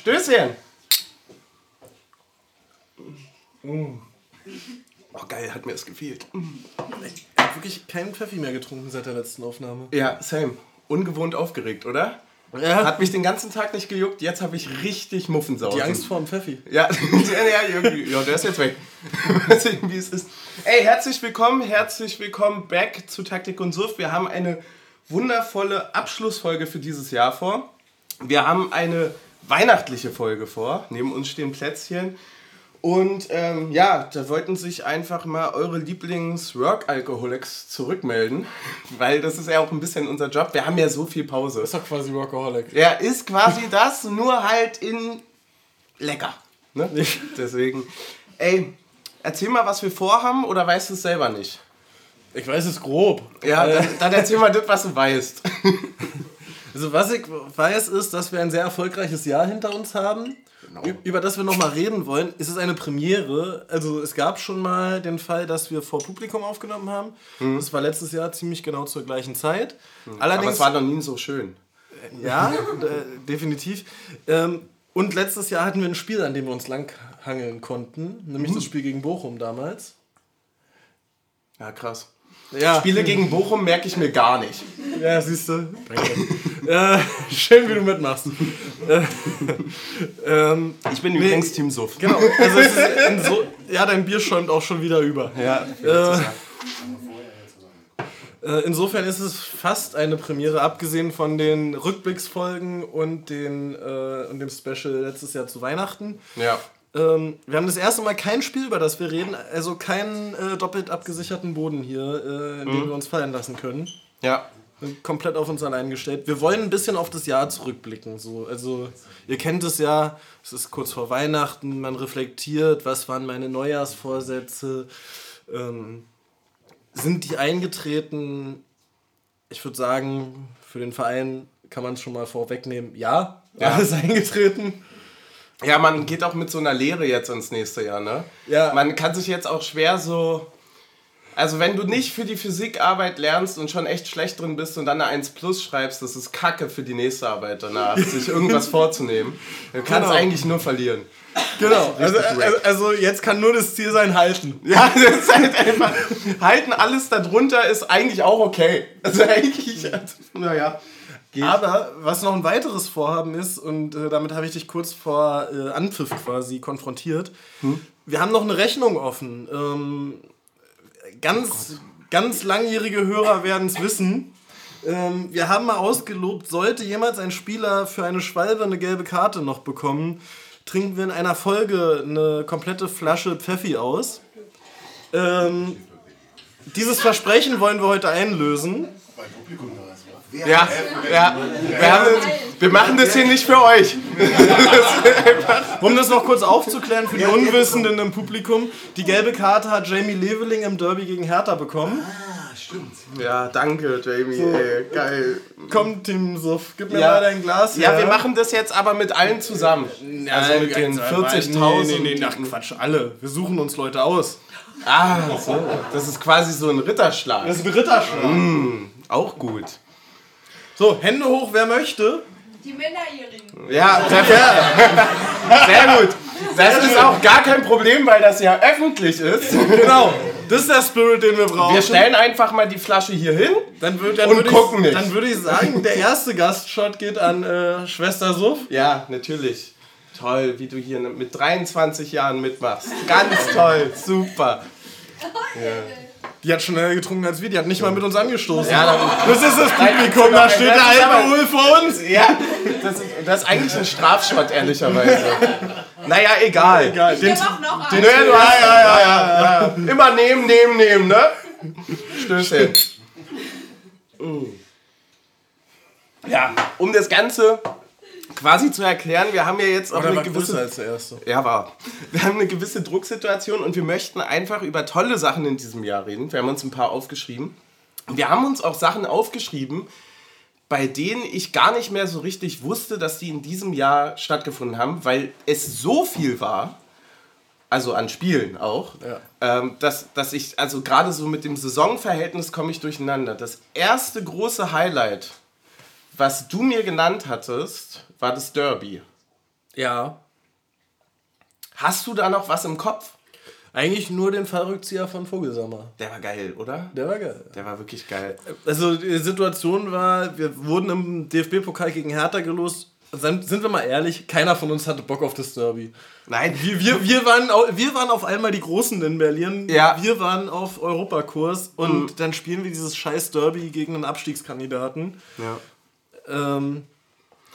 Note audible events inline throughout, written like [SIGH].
Stößchen. Mm. Oh, geil, hat mir das gefehlt. Ich habe wirklich keinen Pfeffi mehr getrunken seit der letzten Aufnahme. Ja, same. Ungewohnt aufgeregt, oder? Ja. Hat mich den ganzen Tag nicht gejuckt, jetzt habe ich richtig Muffensausen. Die Angst vor dem Pfeffi. Ja, [LAUGHS] ja, ja, irgendwie. Ja, der ist jetzt weg. [LAUGHS] Weiß nicht, wie es ist. Ey, herzlich willkommen, herzlich willkommen back zu Taktik und Suff. Wir haben eine wundervolle Abschlussfolge für dieses Jahr vor. Wir haben eine weihnachtliche Folge vor. Neben uns stehen Plätzchen. Und ähm, ja, da wollten sich einfach mal eure Lieblings-Work-Alcoholics zurückmelden, [LAUGHS] weil das ist ja auch ein bisschen unser Job. Wir haben ja so viel Pause. Ist doch quasi Workaholic. Ja, ist quasi das, nur halt in lecker. Ne? [LAUGHS] Deswegen, ey, erzähl mal, was wir vorhaben oder weißt du es selber nicht? Ich weiß es grob. Ja, Äh, dann, dann erzähl mal das, was du weißt. [LAUGHS] Also was ich weiß ist, dass wir ein sehr erfolgreiches Jahr hinter uns haben. Genau. Über das wir nochmal reden wollen, ist es eine Premiere. Also es gab schon mal den Fall, dass wir vor Publikum aufgenommen haben. Das war letztes Jahr ziemlich genau zur gleichen Zeit. Mhm. Aber Allerdings, es war noch nie so schön. ja, [LAUGHS] äh, definitiv. Ähm, und letztes Jahr hatten wir ein Spiel, an dem wir uns langhangeln konnten, nämlich das Spiel gegen Bochum damals. Ja, krass. Ja, Spiele gegen Bochum merke ich mir gar nicht. Ja, siehst du. [LAUGHS] äh, schön, wie du mitmachst. äh, ähm, Ich bin Nee. übrigens Team Suff. genau. Also so, ja, dein Bier schäumt auch schon wieder über. Ja, Äh, insofern ist es fast eine Premiere, abgesehen von den Rückblicksfolgen und, den, äh, und dem Special letztes Jahr zu Weihnachten. ja. Ähm, wir haben das erste Mal kein Spiel, über das wir reden, also keinen äh, doppelt abgesicherten Boden hier, äh, in den wir uns fallen lassen können. Ja. Komplett auf uns allein gestellt. Wir wollen ein bisschen auf das Jahr zurückblicken. So. Also, ihr kennt es ja, es ist kurz vor Weihnachten, man reflektiert, was waren meine Neujahrsvorsätze, ähm, sind die eingetreten? Ich würde sagen, für den Verein kann man es schon mal vorwegnehmen, ja, Ja. alles [LAUGHS] eingetreten. Ja, man geht auch mit so einer Lehre jetzt ins nächste Jahr, ne? Ja. Man kann sich jetzt auch schwer so. Also, wenn du nicht für die Physikarbeit lernst und schon echt schlecht drin bist und dann eine 1 Plus schreibst, das ist Kacke für die nächste Arbeit danach, [LAUGHS] sich irgendwas vorzunehmen. Du kannst Genau. eigentlich nur verlieren. Genau, also, also, also jetzt kann nur das Ziel sein, halten. [LAUGHS] Ja, das ist halt einfach. Halten alles darunter ist eigentlich auch okay. Also, eigentlich. Also, naja. Geht. Aber was noch ein weiteres Vorhaben ist, und äh, damit habe ich dich kurz vor äh, Anpfiff quasi konfrontiert, wir haben noch eine Rechnung offen. Ähm, ganz, ganz langjährige Hörer werden es wissen. Ähm, wir haben mal ausgelobt, sollte jemals ein Spieler für eine Schwalbe eine gelbe Karte noch bekommen, trinken wir in einer Folge eine komplette Flasche Pfeffi aus. Ähm, dieses Versprechen wollen wir heute einlösen. Ja, ja. Wir, haben, wir machen das hier nicht für euch. [LAUGHS] Um das noch kurz aufzuklären für die Unwissenden im Publikum, die gelbe Karte hat Jamie Leveling im Derby gegen Hertha bekommen. Ja, danke, Jamie. Ey, geil. Komm, Tim Suff, gib mir Ja. mal dein Glas Ja, her. wir machen das jetzt aber mit allen zusammen. Also mit den 40.000. Nee, nee, nee, ach Quatsch, alle. Wir suchen uns Leute aus. Ah, so. Das ist quasi so ein Ritterschlag. Das ist ein Ritterschlag. Auch gut. So, Hände hoch, wer möchte. Die Minderjährigen. Ja, perfekt. Sehr gut. Das ist auch gar kein Problem, weil das ja öffentlich ist. Genau, das ist der Spirit, den wir brauchen. Wir stellen einfach mal die Flasche hier hin. dann würd, dann und gucken ich, nicht. Dann würde ich sagen, der erste Gastshot geht an äh, Schwester Suff. Ja, natürlich. Toll, wie du hier mit 23 Jahren mitmachst. Ganz toll, super. [LAUGHS] Die hat schneller getrunken als wir, die hat nicht mal mit uns angestoßen. Ja, Das ist das Publikum, da steht der aber- Alkohol vor uns. ja das, ist, das ist eigentlich ein Strafschott, ehrlicherweise. Naja, egal. Egal, den, du hast, ja, ja, ja, ja. Immer nehmen, nehmen, nehmen, ne? Stößchen. [LAUGHS] Ja, um das Ganze quasi zu erklären, wir haben ja jetzt auch Oder eine gewisse... als der erste. Ja, war. Wir haben eine gewisse Drucksituation und wir möchten einfach über tolle Sachen in diesem Jahr reden. Wir haben uns ein paar aufgeschrieben. Wir haben uns auch Sachen aufgeschrieben, bei denen ich gar nicht mehr so richtig wusste, dass die in diesem Jahr stattgefunden haben, weil es so viel war, also an Spielen auch, Ja. ähm, dass, dass ich, also gerade so mit dem Saisonverhältnis komme ich durcheinander. Das erste große Highlight, was du mir genannt hattest, war das Derby. Ja. Hast du da noch was im Kopf? Eigentlich nur den Fallrückzieher von Vogelsammer. Der war geil, oder? Der war geil. Der war wirklich geil. Also die Situation war, wir wurden im DFB-Pokal gegen Hertha gelost. Sind wir mal ehrlich, keiner von uns hatte Bock auf das Derby. Nein, Wir, wir, wir, waren, wir waren auf einmal die Großen in Berlin. Ja. Wir waren auf Europakurs und dann spielen wir dieses scheiß Derby gegen einen Abstiegskandidaten. Ja. Ähm,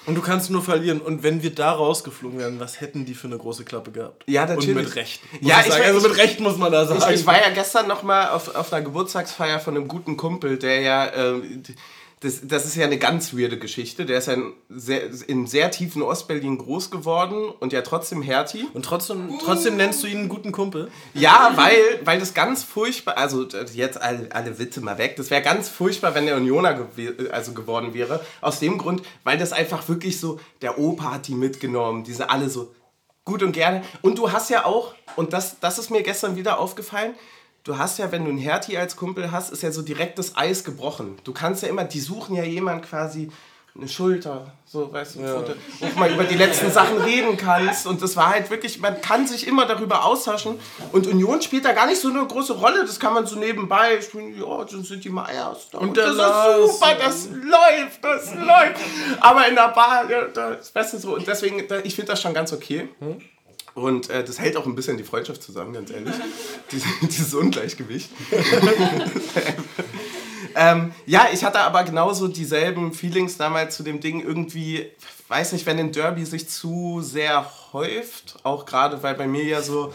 und du kannst nur verlieren. Und wenn wir da rausgeflogen wären, was hätten die für eine große Klappe gehabt? Ja, natürlich. Und mit Recht. Ja, ich ich also mit Recht muss man da sagen. Ich, ich war ja gestern noch mal auf, auf einer Geburtstagsfeier von einem guten Kumpel, der ja, ähm, das, das ist ja eine ganz weirde Geschichte. Der ist ja in sehr, in sehr tiefen Ostberlin groß geworden und ja trotzdem Hertie. und trotzdem, trotzdem nennst du ihn einen guten Kumpel. Ja, weil, weil das ganz furchtbar, also jetzt alle, alle Witze mal weg, das wäre ganz furchtbar, wenn der Unioner gew also geworden wäre. Aus dem Grund, weil das einfach wirklich so, der Opa hat die mitgenommen, die sind alle so gut und gerne. Und du hast ja auch, und das, das ist mir gestern wieder aufgefallen, du hast ja, wenn du einen Hertie als Kumpel hast, ist ja so direkt das Eis gebrochen. Du kannst ja immer, die suchen ja jemand quasi eine Schulter, so, weißt du, wo du auch mal über die letzten Sachen reden kannst. Und das war halt wirklich, man kann sich immer darüber austauschen. Und Union spielt da gar nicht so eine große Rolle. Das kann man so nebenbei spielen. Ja, dann sind die Meyers da. Und, der das ist super, das läuft, das läuft. Aber in der Bar, ja, da ist besser so. Und deswegen, ich finde das schon ganz okay. Und äh, das hält auch ein bisschen die Freundschaft zusammen, ganz ehrlich. [LAUGHS] Diese, dieses Ungleichgewicht. [LAUGHS] ähm, ja, ich hatte aber genauso dieselben Feelings damals zu dem Ding. Irgendwie, weiß nicht, wenn ein Derby sich zu sehr häuft, auch gerade weil bei mir ja so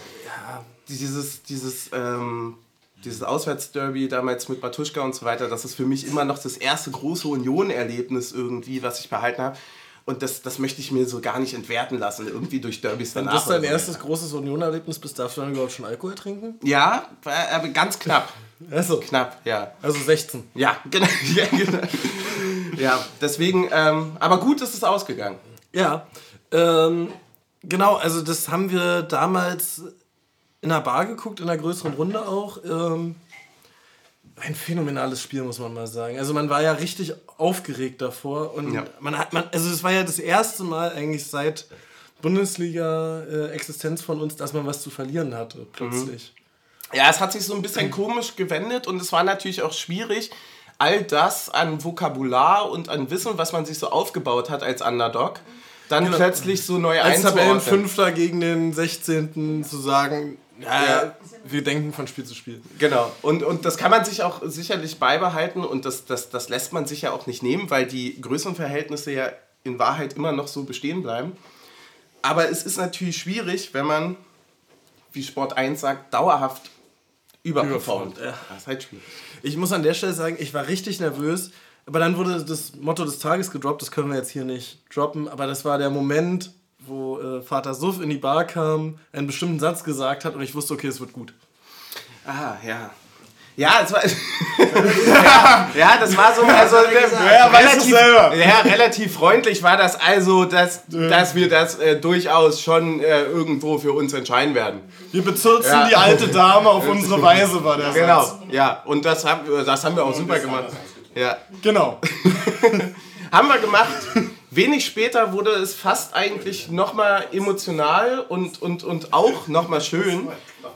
dieses, dieses, ähm, dieses Auswärtsderby damals mit Batuschka und so weiter, das ist für mich immer noch das erste große Union-Erlebnis irgendwie, was ich behalten habe. Und das, das möchte ich mir so gar nicht entwerten lassen, irgendwie durch Derbys danach. Das ist dein so. erstes großes Union-Erlebnis, bis darfst du dann überhaupt schon Alkohol trinken? Ja, aber ganz knapp. [LAUGHS] Also, Knapp, ja. also 16. Ja, genau. [LAUGHS] Ja, genau. ja deswegen, ähm, aber gut ist es ausgegangen. Ja, ähm, genau, also das haben wir damals in einer Bar geguckt, in einer größeren Runde auch. Ähm, ein phänomenales Spiel, muss man mal sagen. Also man war ja richtig aufgeregt davor und Ja. man hat, man, also es war ja das erste Mal eigentlich seit Bundesliga-Existenz von uns, dass man was zu verlieren hatte, plötzlich. Ja, es hat sich so ein bisschen [CLEARS THROAT] komisch gewendet und es war natürlich auch schwierig, all das an Vokabular und an Wissen, was man sich so aufgebaut hat als Underdog, dann plötzlich so neu Als einzuordnen. Tabellenfünfter gegen den 16. zu sagen, ja, wir denken von Spiel zu Spiel. Genau. Und, und das kann man sich auch sicherlich beibehalten und das, das, das lässt man sich ja auch nicht nehmen, weil die Größenverhältnisse ja in Wahrheit immer noch so bestehen bleiben. Aber es ist natürlich schwierig, wenn man, wie Sport 1 sagt, dauerhaft. Überperformt, ja. Das ist halt schwierig. Ich muss an der Stelle sagen, ich war richtig nervös, aber dann wurde das Motto des Tages gedroppt, das können wir jetzt hier nicht droppen, aber das war der Moment, wo äh, Vater Suff in die Bar kam, einen bestimmten Satz gesagt hat und ich wusste, okay, es wird gut. Ah, ja. Ja, es war, ja, [LAUGHS] ja, das war so, also Ja, relativ, ja, relativ freundlich war das also, dass, dass wir das äh, durchaus schon äh, irgendwo für uns entscheiden werden. Wir bezirzen Ja. die alte Dame auf [LAUGHS] unsere Weise, war der Genau, ja, und das haben, das haben wir auch super gemacht. Ja. Genau. [LAUGHS] Haben wir gemacht. Wenig später wurde es fast eigentlich nochmal emotional und, und, und auch nochmal schön.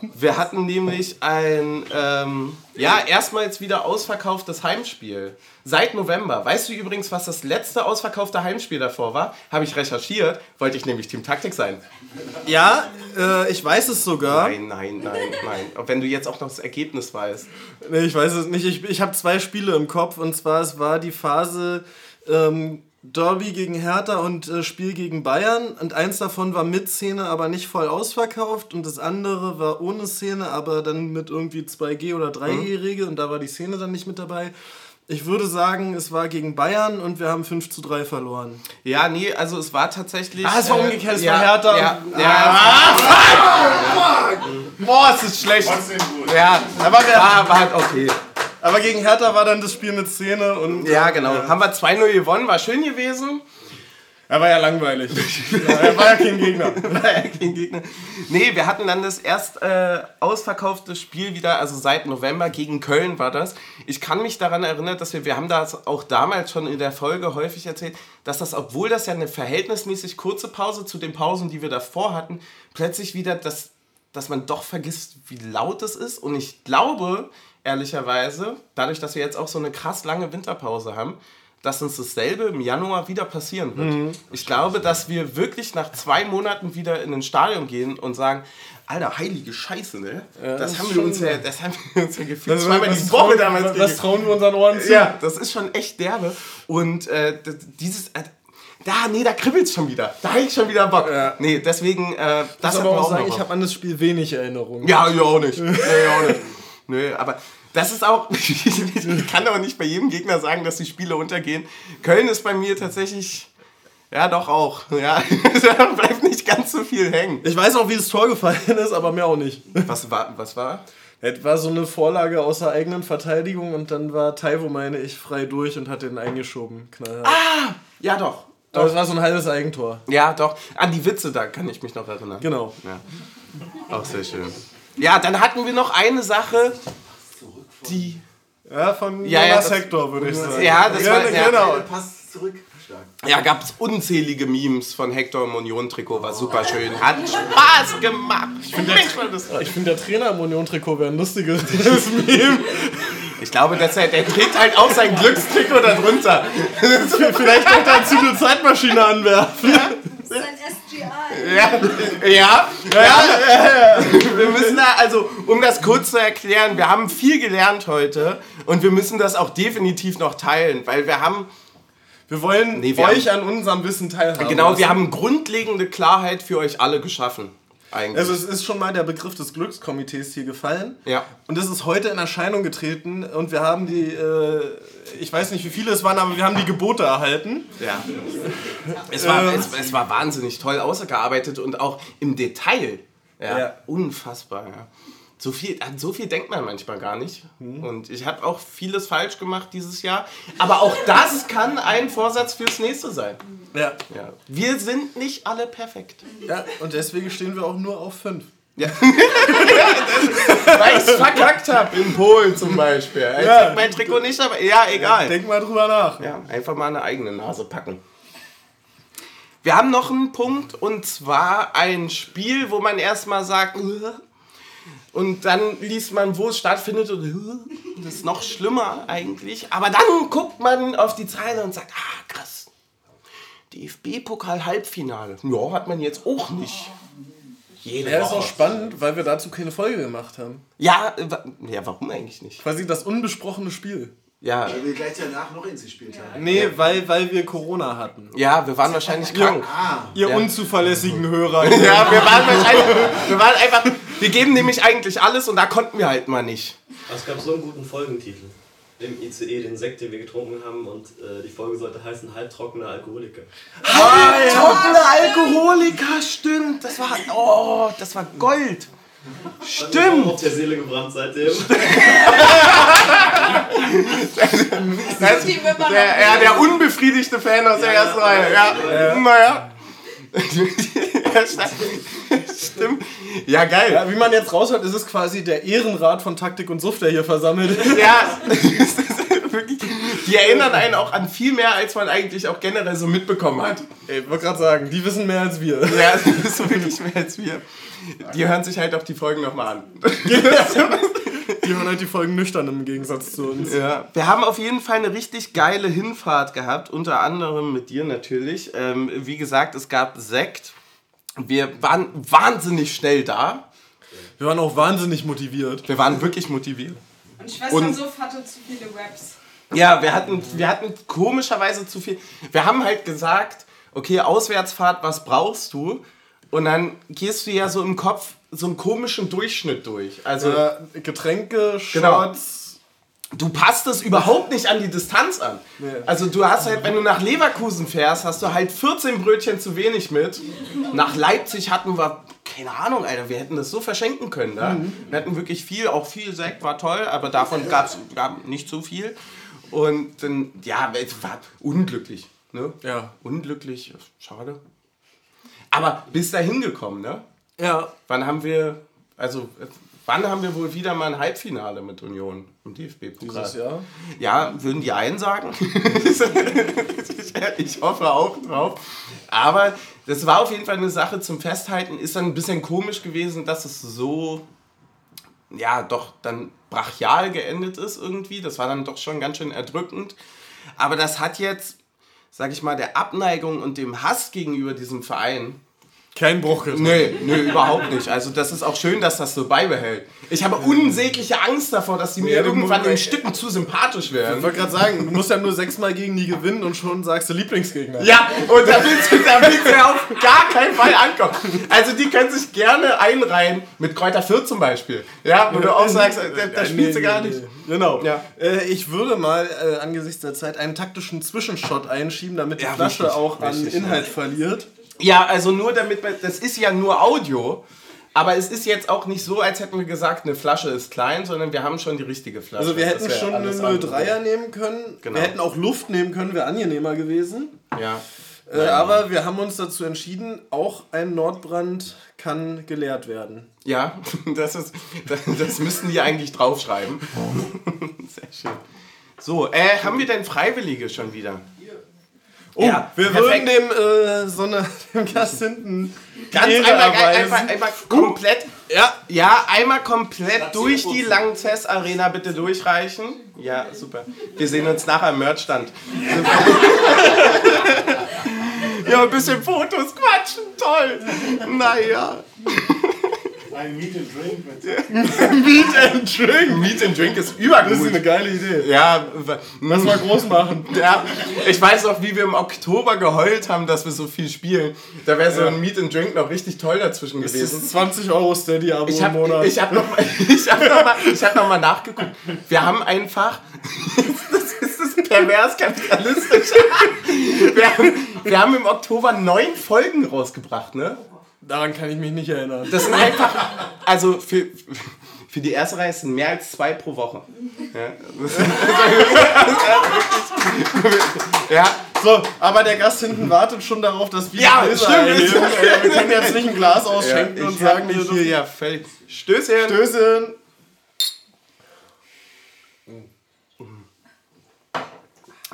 Wir hatten nämlich ein, ähm, ja, erstmals wieder ausverkauftes Heimspiel. Seit November. Weißt du übrigens, was das letzte ausverkaufte Heimspiel davor war? Habe ich recherchiert, wollte ich nämlich Team Taktik sein. Ja, äh, ich weiß es sogar. Nein, nein, nein, nein. Und wenn du jetzt auch noch das Ergebnis weißt. Nee, ich weiß es nicht. Ich, ich habe zwei Spiele im Kopf und zwar es war die Phase ähm, Derby gegen Hertha und äh, Spiel gegen Bayern und eins davon war mit Szene, aber nicht voll ausverkauft und das andere war ohne Szene, aber dann mit irgendwie 2G oder 3G-Regel und da war die Szene dann nicht mit dabei. Ich würde sagen, es war gegen Bayern und wir haben 5 zu 3 verloren. Ja, nee, also es war tatsächlich. Ah, es war umgekehrt, es ja, war Hertha. Ja, ja, Boah, es ist schlecht. Ja, Aber, wir, war, war halt okay. Aber gegen Hertha war dann das Spiel mit Szene und Ja, genau. Haben wir 2-0 gewonnen, war schön gewesen. Er war ja langweilig. [LAUGHS] er war ja kein Gegner. [LAUGHS] war ja kein Gegner. Nee, wir hatten dann das erst äh, ausverkaufte Spiel wieder, also seit November gegen Köln war das. Ich kann mich daran erinnern, dass wir, wir haben das auch damals schon in der Folge häufig erzählt, dass das, obwohl das ja eine verhältnismäßig kurze Pause zu den Pausen, die wir davor hatten, plötzlich wieder das, dass man doch vergisst, wie laut es ist. Und ich glaube, ehrlicherweise, dadurch, dass wir jetzt auch so eine krass lange Winterpause haben, dass uns dasselbe im Januar wieder passieren wird. Mhm. Ich glaube, dass wir wirklich nach zwei Monaten wieder in ein Stadion gehen und sagen, Alter, heilige Scheiße, ne? Ja, das, das, haben wir uns ja, das haben wir uns ja gefühlt zweimal die Woche damals Das trauen wir unseren Ohren zu. Ja, das ist schon echt derbe. Und äh, dieses... Da, nee, da kribbelt es schon wieder. Da habe ich schon wieder Bock. Ja. Nee, deswegen, äh, das aber auch sagen, ich habe an das Spiel wenig Erinnerungen. Ja, ich auch nicht. [LAUGHS] nee, auch nicht. Nee, aber das ist auch, [LAUGHS] ich kann aber nicht bei jedem Gegner sagen, dass die Spiele untergehen. Köln ist bei mir tatsächlich, ja doch auch, ja, [LAUGHS] da bleibt nicht ganz so viel hängen. Ich weiß auch, wie das Tor gefallen ist, aber mir auch nicht. Was war? Was war? Es war so eine Vorlage aus der eigenen Verteidigung und dann war Taiwo, meine ich, frei durch und hat den eingeschoben. Knallhart. Ah, ja doch. Doch. Aber es war so ein halbes Eigentor. Ja, doch. An die Witze, da kann ich mich noch erinnern. Genau. Ja. Auch sehr schön. Ja, dann hatten wir noch eine Sache, die. Ja, von ja, Jonas ja, Hector, würde ich sagen. Ja, das ja, war. Ja, genau. Passt zurück. Ja, gab es unzählige Memes von Hector im Union-Trikot, war super schön. Hat Spaß gemacht. Ich finde, der, find, der Trainer im Union-Trikot wäre ein lustiges [LAUGHS] Meme. Ich glaube, dass er, der trägt halt auch sein Glückstrikot darunter. Vielleicht könnte er eine Zeitmaschine anwerfen. Ja. Das ist ein SGI. Ja, ja, ja, ja. Wir müssen da, also, um das kurz zu erklären, wir haben viel gelernt heute und wir müssen das auch definitiv noch teilen, weil wir haben. Wir wollen nee, wir euch haben, an unserem Wissen teilhaben. Genau, wir haben grundlegende Klarheit für euch alle geschaffen. Eigentlich. Also es ist schon mal der Begriff des Glückskomitees hier gefallen. Ja. Und das ist heute in Erscheinung getreten und wir haben die, äh, ich weiß nicht wie viele es waren, aber wir haben die Gebote erhalten. Ja. Es war, äh, es, es, war wahnsinnig toll ausgearbeitet und auch im Detail. Ja. ja. Unfassbar, ja. So viel, an so viel denkt man manchmal gar nicht. Mhm. Und ich habe auch vieles falsch gemacht dieses Jahr. Aber auch das kann ein Vorsatz fürs nächste sein. Ja. ja. Wir sind nicht alle perfekt. Ja, und deswegen stehen wir auch nur auf fünf. Ja. [LAUGHS] Weil ich es verkackt habe in Polen zum Beispiel. Ich ja. mein Trikot nicht, aber ja, egal. Ja, denk mal drüber nach. Ja, einfach mal eine eigene Nase packen. Wir haben noch einen Punkt und zwar ein Spiel, wo man erstmal sagt, und dann liest man, wo es stattfindet und das ist noch schlimmer eigentlich. Aber dann guckt man auf die Zeile und sagt, ah krass, DFB-Pokal-Halbfinale. Ja, hat man jetzt auch nicht. Jede ja, Woche. ist auch spannend, weil wir dazu keine Folge gemacht haben. Ja, ja, warum eigentlich nicht? Quasi das unbesprochene Spiel. Ja. Weil wir gleich danach noch ins gespielt haben. Nee, ja. weil, weil wir Corona hatten. Ja, wir waren wahrscheinlich krank. Ah. Ihr ja. unzuverlässigen Hörer. [LAUGHS] ja, wir waren wahrscheinlich. Wir waren einfach. Wir geben nämlich eigentlich alles und da konnten wir halt mal nicht. Es gab so einen guten Folgentitel. Im ICE den Sekt, den wir getrunken haben und äh, die Folge sollte heißen Halbtrockener Alkoholiker. Halbtrockener Alkoholiker, stimmt. Das war, oh, das war Gold. Stimmt! auf der Seele gebrannt seitdem. [LAUGHS] das, der, ja, der unbefriedigte Fan aus der ersten Reihe. Ja, ja. naja. [LAUGHS] [LAUGHS] Stimmt. Ja, geil. Ja, wie man jetzt raushört, ist es quasi der Ehrenrat von Taktik und Suft, der hier versammelt ist. Ja, [LAUGHS] die erinnern einen auch an viel mehr, als man eigentlich auch generell so mitbekommen hat. Ich wollte gerade sagen, die wissen mehr als wir. Ja, [LAUGHS] die wissen wirklich mehr als wir. Die hören sich halt auch die Folgen nochmal an. Die hören halt die Folgen nüchtern im Gegensatz zu uns. Ja. Wir haben auf jeden Fall eine richtig geile Hinfahrt gehabt, unter anderem mit dir natürlich. Ähm, wie gesagt, es gab Sekt. Wir waren wahnsinnig schnell da. Wir waren auch wahnsinnig motiviert. Wir waren wirklich motiviert. Und Schwestern Suff hatte zu viele Raps. Ja, wir hatten, wir hatten komischerweise zu viel. Wir haben halt gesagt, okay, Auswärtsfahrt, was brauchst du? Und dann gehst du ja so im Kopf so einen komischen Durchschnitt durch. Also äh, Getränke, genau. Du passt es überhaupt nicht an die Distanz an. Nee. Also du hast halt, wenn du nach Leverkusen fährst, hast du halt 14 Brötchen zu wenig mit. Nach Leipzig hatten wir, keine Ahnung, Alter, wir hätten das so verschenken können. Da. Mhm. Wir hatten wirklich viel, auch viel Sekt war toll, aber davon gab es nicht so viel. Und dann, ja, es war unglücklich. Ne? Ja. Unglücklich, schade. Aber bis dahin gekommen, ne? Ja. Wann haben wir, also wann haben wir wohl wieder mal ein Halbfinale mit Union im DFB-Pokal? Dieses Jahr. Ja, würden die einen sagen. [LAUGHS] ich hoffe auch drauf. Aber das war auf jeden Fall eine Sache zum Festhalten. Ist dann ein bisschen komisch gewesen, dass es so, ja, doch dann brachial geendet ist irgendwie. Das war dann doch schon ganz schön erdrückend. Aber das hat jetzt, sag ich mal, der Abneigung und dem Hass gegenüber diesem Verein Kein Bruch getan. Nee, nee, überhaupt nicht. Also das ist auch schön, dass das so beibehält. Ich habe unsägliche Angst davor, dass die mir Ja, irgendwann in Stücken zu sympathisch Ich werden. wollte gerade sagen, du musst ja nur sechsmal gegen die gewinnen und schon sagst du Lieblingsgegner. Ja, und da willst du, da willst du ja auf gar keinen Fall ankommen. Also die können sich gerne einreihen mit Kräuter Fürth zum Beispiel. Ja, wo du auch sagst, da, da Ja, spielst du gar nicht. Genau. Ja. Äh, ich würde mal äh, angesichts der Zeit einen taktischen Zwischenshot einschieben, damit die Ja, Flasche wichtig, auch an wichtig, Inhalt verliert. Ja, also nur damit man, das ist ja nur Audio. Aber es ist jetzt auch nicht so, als hätten wir gesagt, eine Flasche ist klein, sondern wir haben schon die richtige Flasche. Also wir hätten schon eine alles andere. 03er nehmen können. Genau. Wir hätten auch Luft nehmen können, wäre angenehmer gewesen. Ja. Äh, aber wir haben uns dazu entschieden, auch ein Nordbrand kann geleert werden. Ja, [LAUGHS] das ist, das, das müssten die eigentlich draufschreiben. [LAUGHS] Sehr schön. So, äh, haben wir denn Freiwillige schon wieder? Oh, Ja, wir perfekt. würden dem, äh, so eine, [LAUGHS] dem Gast hinten Ganz einmal, einmal, einmal komplett. Ja, Ja, einmal komplett durch die Langzess Arena bitte durchreichen. Ja, super. Wir sehen uns nachher im Merchstand. [LAUGHS] ja, ein bisschen Fotos quatschen, toll. Naja. Ein Meet and Drink mit [LAUGHS] Meet and Drink. Meet and Drink ist Das ist eine geile Idee. Ja, Lass mal groß machen. Ja, ich weiß noch, wie wir im Oktober geheult haben, dass wir so viel spielen. Da wäre so ein Meet and Drink noch richtig toll dazwischen Das gewesen. ist 20 Euro Steady-Abo Ich im habe Monat. ich hab noch, mal- [LAUGHS] ich hab noch, mal- ich hab noch mal nachgeguckt. Wir haben einfach, [LAUGHS] das ist das pervers kapitalistisch. Wir haben, wir haben im Oktober neun Folgen rausgebracht, ne? Daran kann ich mich nicht erinnern. Das sind einfach, also für, für die erste Reihe sind mehr als zwei pro Woche. Ja, das [LAUGHS] ja So, aber der Gast hinten wartet schon darauf, dass wir Ja, Gläser stimmt. Äh, Wir können jetzt nicht ein Glas ausschenken ja, und sagen, hier dürfen ja völlig. Stößchen. Stößchen.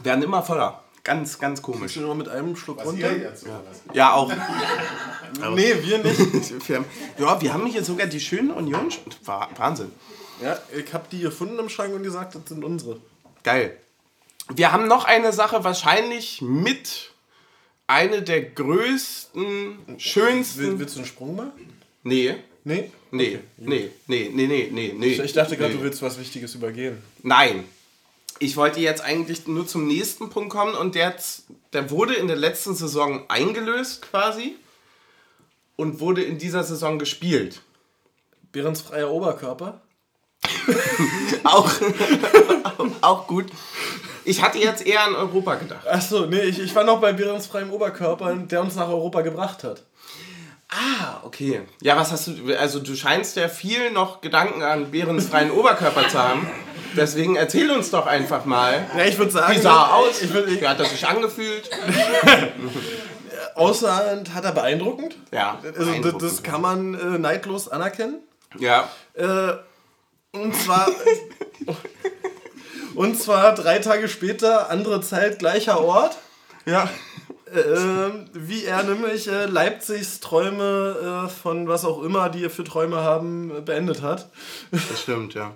Werden immer voller. Ganz, ganz komisch. Nur mit einem Schluck was runter. ihr jetzt oder was? Ja, auch. [LAUGHS] Nee, wir nicht. Wir haben, ja, wir haben hier sogar die schönen Union. Wa- Wahnsinn. Ja, ich habe die gefunden im Schrank und gesagt, das sind unsere. Geil. Wir haben noch eine Sache, wahrscheinlich mit eine der größten, schönsten. willst du einen Sprung machen? Nee, Nee? nee, nee, nee, nee, nee, nee, nee. Ich dachte gerade, nee. du willst was Wichtiges übergehen. Nein. Ich wollte jetzt eigentlich nur zum nächsten Punkt kommen und der, der wurde in der letzten Saison eingelöst quasi und wurde in dieser Saison gespielt. Behrens freier Oberkörper? [LAUGHS] Auch, [LAUGHS] auch gut. Ich hatte jetzt eher an Europa gedacht. Achso, nee, ich, ich war noch bei Behrens freiem Oberkörper, der uns nach Europa gebracht hat. Ah, okay. Ja, was hast du. Also, du scheinst ja viel noch Gedanken an Behrens freien Oberkörper zu haben. Deswegen erzähl uns doch einfach mal. Ja, ich würde sagen, Wie sah er aus? Ich würd, ich, Wie hat er sich angefühlt? [LAUGHS] außerhand hat er beeindruckend. Ja. Also, das, beeindruckend. das kann man äh, neidlos anerkennen. Ja. Äh, und zwar. [LAUGHS] und zwar drei Tage später, andere Zeit, gleicher Ort. Ja. Ähm, wie er nämlich äh, Leipzigs Träume äh, von was auch immer, die er für Träume haben, äh, beendet hat. Das stimmt, ja.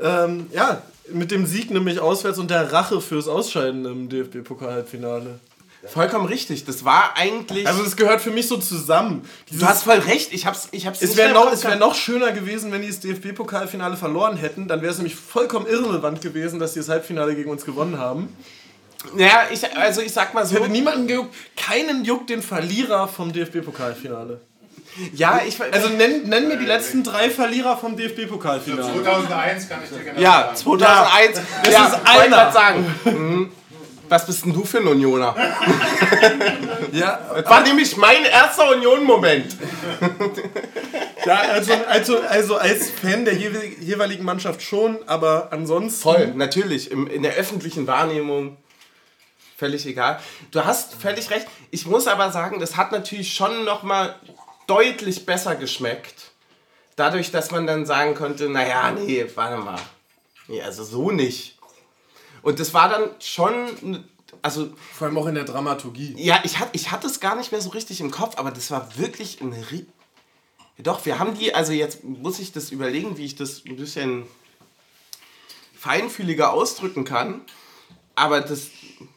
Ähm, ja, mit dem Sieg nämlich auswärts und der Rache fürs Ausscheiden im DFB-Pokal-Halbfinale. Vollkommen richtig. Das war eigentlich. Also das gehört für mich so zusammen. Dieses, du hast voll recht. Ich hab's, ich hab's es nicht wäre mehr noch, es wär noch schöner gewesen, wenn die das DFB-Pokalfinale verloren hätten. Dann wäre es nämlich vollkommen irrelevant gewesen, dass die das Halbfinale gegen uns gewonnen haben. Ja, ich, also ich sag mal so. Hätte niemanden gejuckt, keinen juckt den Verlierer vom DFB-Pokalfinale. Ja, ich. Also nenn, nenn mir die letzten drei Verlierer vom DFB-Pokalfinale. 2001 kann ich dir genau ja, sagen. 2001. das ja, ist einer. grad sagen. Mhm. Was bist denn du für ein Unioner? Ja, Das war nämlich mein erster Union-Moment. ja also, also, also als Fan der jewe- jeweiligen Mannschaft schon, aber ansonsten. Voll, natürlich. Im, in der öffentlichen Wahrnehmung völlig egal. Du hast völlig recht. Ich muss aber sagen, das hat natürlich schon nochmal deutlich besser geschmeckt. Dadurch, dass man dann sagen konnte, naja, nee, warte mal. Nee, also so nicht. Und das war dann schon, also Vor allem auch in der Dramaturgie. ja, ich, hat, ich hatte es gar nicht mehr so richtig im Kopf, aber das war wirklich ein... Doch, wir haben die, also jetzt muss ich das überlegen, wie ich das ein bisschen feinfühliger ausdrücken kann. Aber das,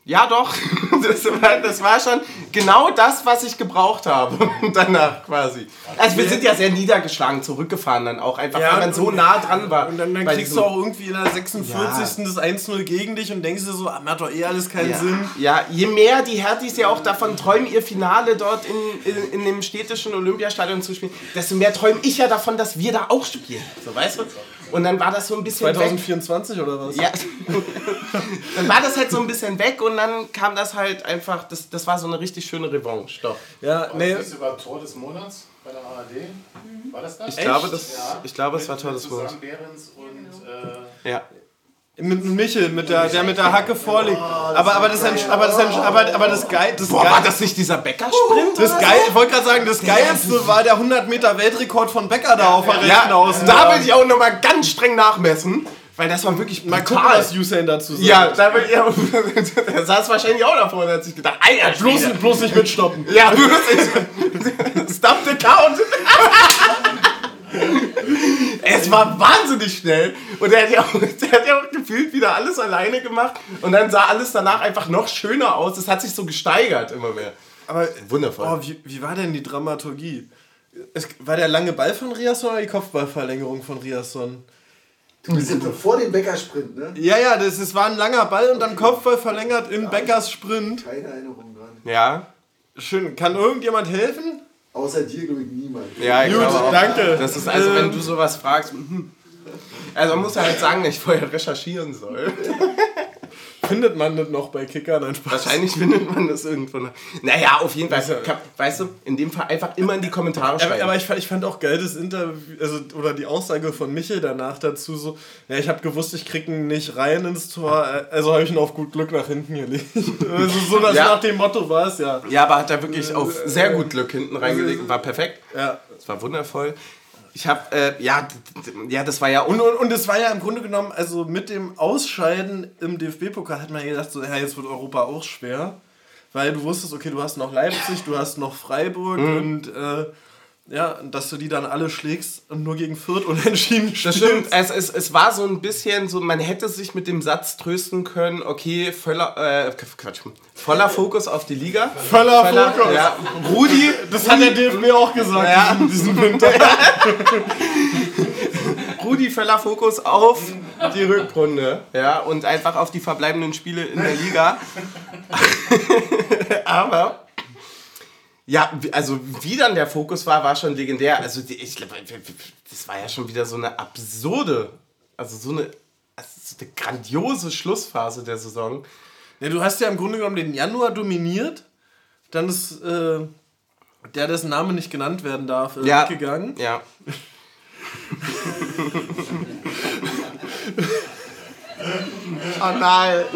ja doch, [LAUGHS] das war, das war schon genau das, was ich gebraucht habe [LAUGHS] danach quasi. Also wir sind ja sehr niedergeschlagen zurückgefahren dann auch, einfach weil man so nah dran war. Und dann, dann kriegst du auch irgendwie in der 46. das 1-0 gegen dich und denkst dir so, ah, macht doch eh alles keinen ja, Sinn. Ja, je mehr die Hertis ja auch davon träumen, ihr Finale dort in, in, in dem städtischen Olympiastadion zu spielen, desto mehr träume ich ja davon, dass wir da auch spielen. So, weißt du? Und dann war das so ein bisschen weg. 2024 oder was? Ja, [LAUGHS] dann war das halt so ein bisschen weg und dann kam das halt einfach, das, das war so eine richtig schöne Revanche. Doch. Ja, Nee. nee. Das über Tor des Monats bei der ARD. War das das? Ich glaube, das, ich glaube, es war mit Wort. Susanne Behrens und äh, Ja. Mit Michel, mit der, der mit der Hacke vorliegt. aber, aber, das, Entsch- aber, das, Entsch- aber, aber das Geil, das Boah, Geil, war das nicht dieser Bäckersprint? das Geil, ich wollte gerade sagen, das Geilste war der 100 Meter Weltrekord von Becker da auf der rechten Ja, Außen. da will ich auch nochmal ganz streng nachmessen, weil das war wirklich Mal brutal. gucken, was Usain dazu sagt. Ja, da will ich, der [LAUGHS] saß wahrscheinlich auch davor und hat sich gedacht, Alter, bloß, bloß nicht mitstoppen. Ja, wirklich. [LAUGHS] Stop the count. [LAUGHS] es war wahnsinnig schnell. Und er hat, ja auch, der [LAUGHS] hat ja auch gefühlt wieder alles alleine gemacht. Und dann sah alles danach einfach noch schöner aus. Es hat sich so gesteigert immer mehr. Aber Wundervoll. Oh, wie, wie war denn die Dramaturgie? Es, war der lange Ball von Riasson oder die Kopfballverlängerung von Riasson? Du bist jetzt vor dem Bäckersprint, ne? Ja, ja, das, es war ein langer Ball und dann Kopfball verlängert in Beckers Sprint. Keine Erinnerung dran. Ja, Schön. Kann irgendjemand helfen? Außer dir, glaube ich, niemand. ja, ich Gut, glaube auch. danke. Das ist also, wenn Ähm, du sowas fragst. mhm. Also man muss ja halt sagen, dass ich vorher recherchieren soll. [LAUGHS] Findet man das noch bei Kicker? Nein, Spaß. Wahrscheinlich findet man das irgendwo noch. Naja, auf jeden Fall. Kann- Weißt du, in dem Fall einfach immer in die Kommentare schreiben. Aber, aber ich, fand- ich fand auch geil das Interview, also, oder die Aussage von Michel danach dazu so, ja, ich habe gewusst, ich krieg ihn nicht rein ins Tor, äh, also habe ich ihn auf gut Glück nach hinten gelegt. [LAUGHS] Also so das Ja. nach dem Motto war es ja. ja, aber hat er wirklich auf sehr gut Glück hinten reingelegt und war perfekt. Ja. Es war wundervoll. Ich habe, äh, ja, ja, das war ja Und, un und, und es war ja im Grunde genommen, also mit dem Ausscheiden im DFB-Pokal hat man ja gedacht, so, ja, jetzt wird Europa auch schwer. Weil du wusstest, okay, du hast noch Leipzig, du hast noch Freiburg Mhm. und äh, ja, dass du die dann alle schlägst und nur gegen Fürth unentschieden Das spielst. stimmt. Es, es, es war so ein bisschen so, man hätte sich mit dem Satz trösten können, okay, voller, äh, Quatsch, voller Fokus auf die Liga. Voller Fokus. Ja, Rudi, Das hat der DFB auch gesagt Ja. diesen, diesen Winter. [LAUGHS] Rudi voller Fokus auf die Rückrunde. Ja, und einfach auf die verbleibenden Spiele in der Liga. [LAUGHS] Aber ja, also wie dann der Fokus war, war schon legendär. Also die, ich glaube, das war ja schon wieder so eine absurde, also so eine, also so eine grandiose Schlussphase der Saison. Ja, du hast ja im Grunde genommen den Januar dominiert. Dann ist äh, der, dessen Name nicht genannt werden darf, äh, Ja. gegangen. Ja. [LAUGHS] oh nein. [LAUGHS]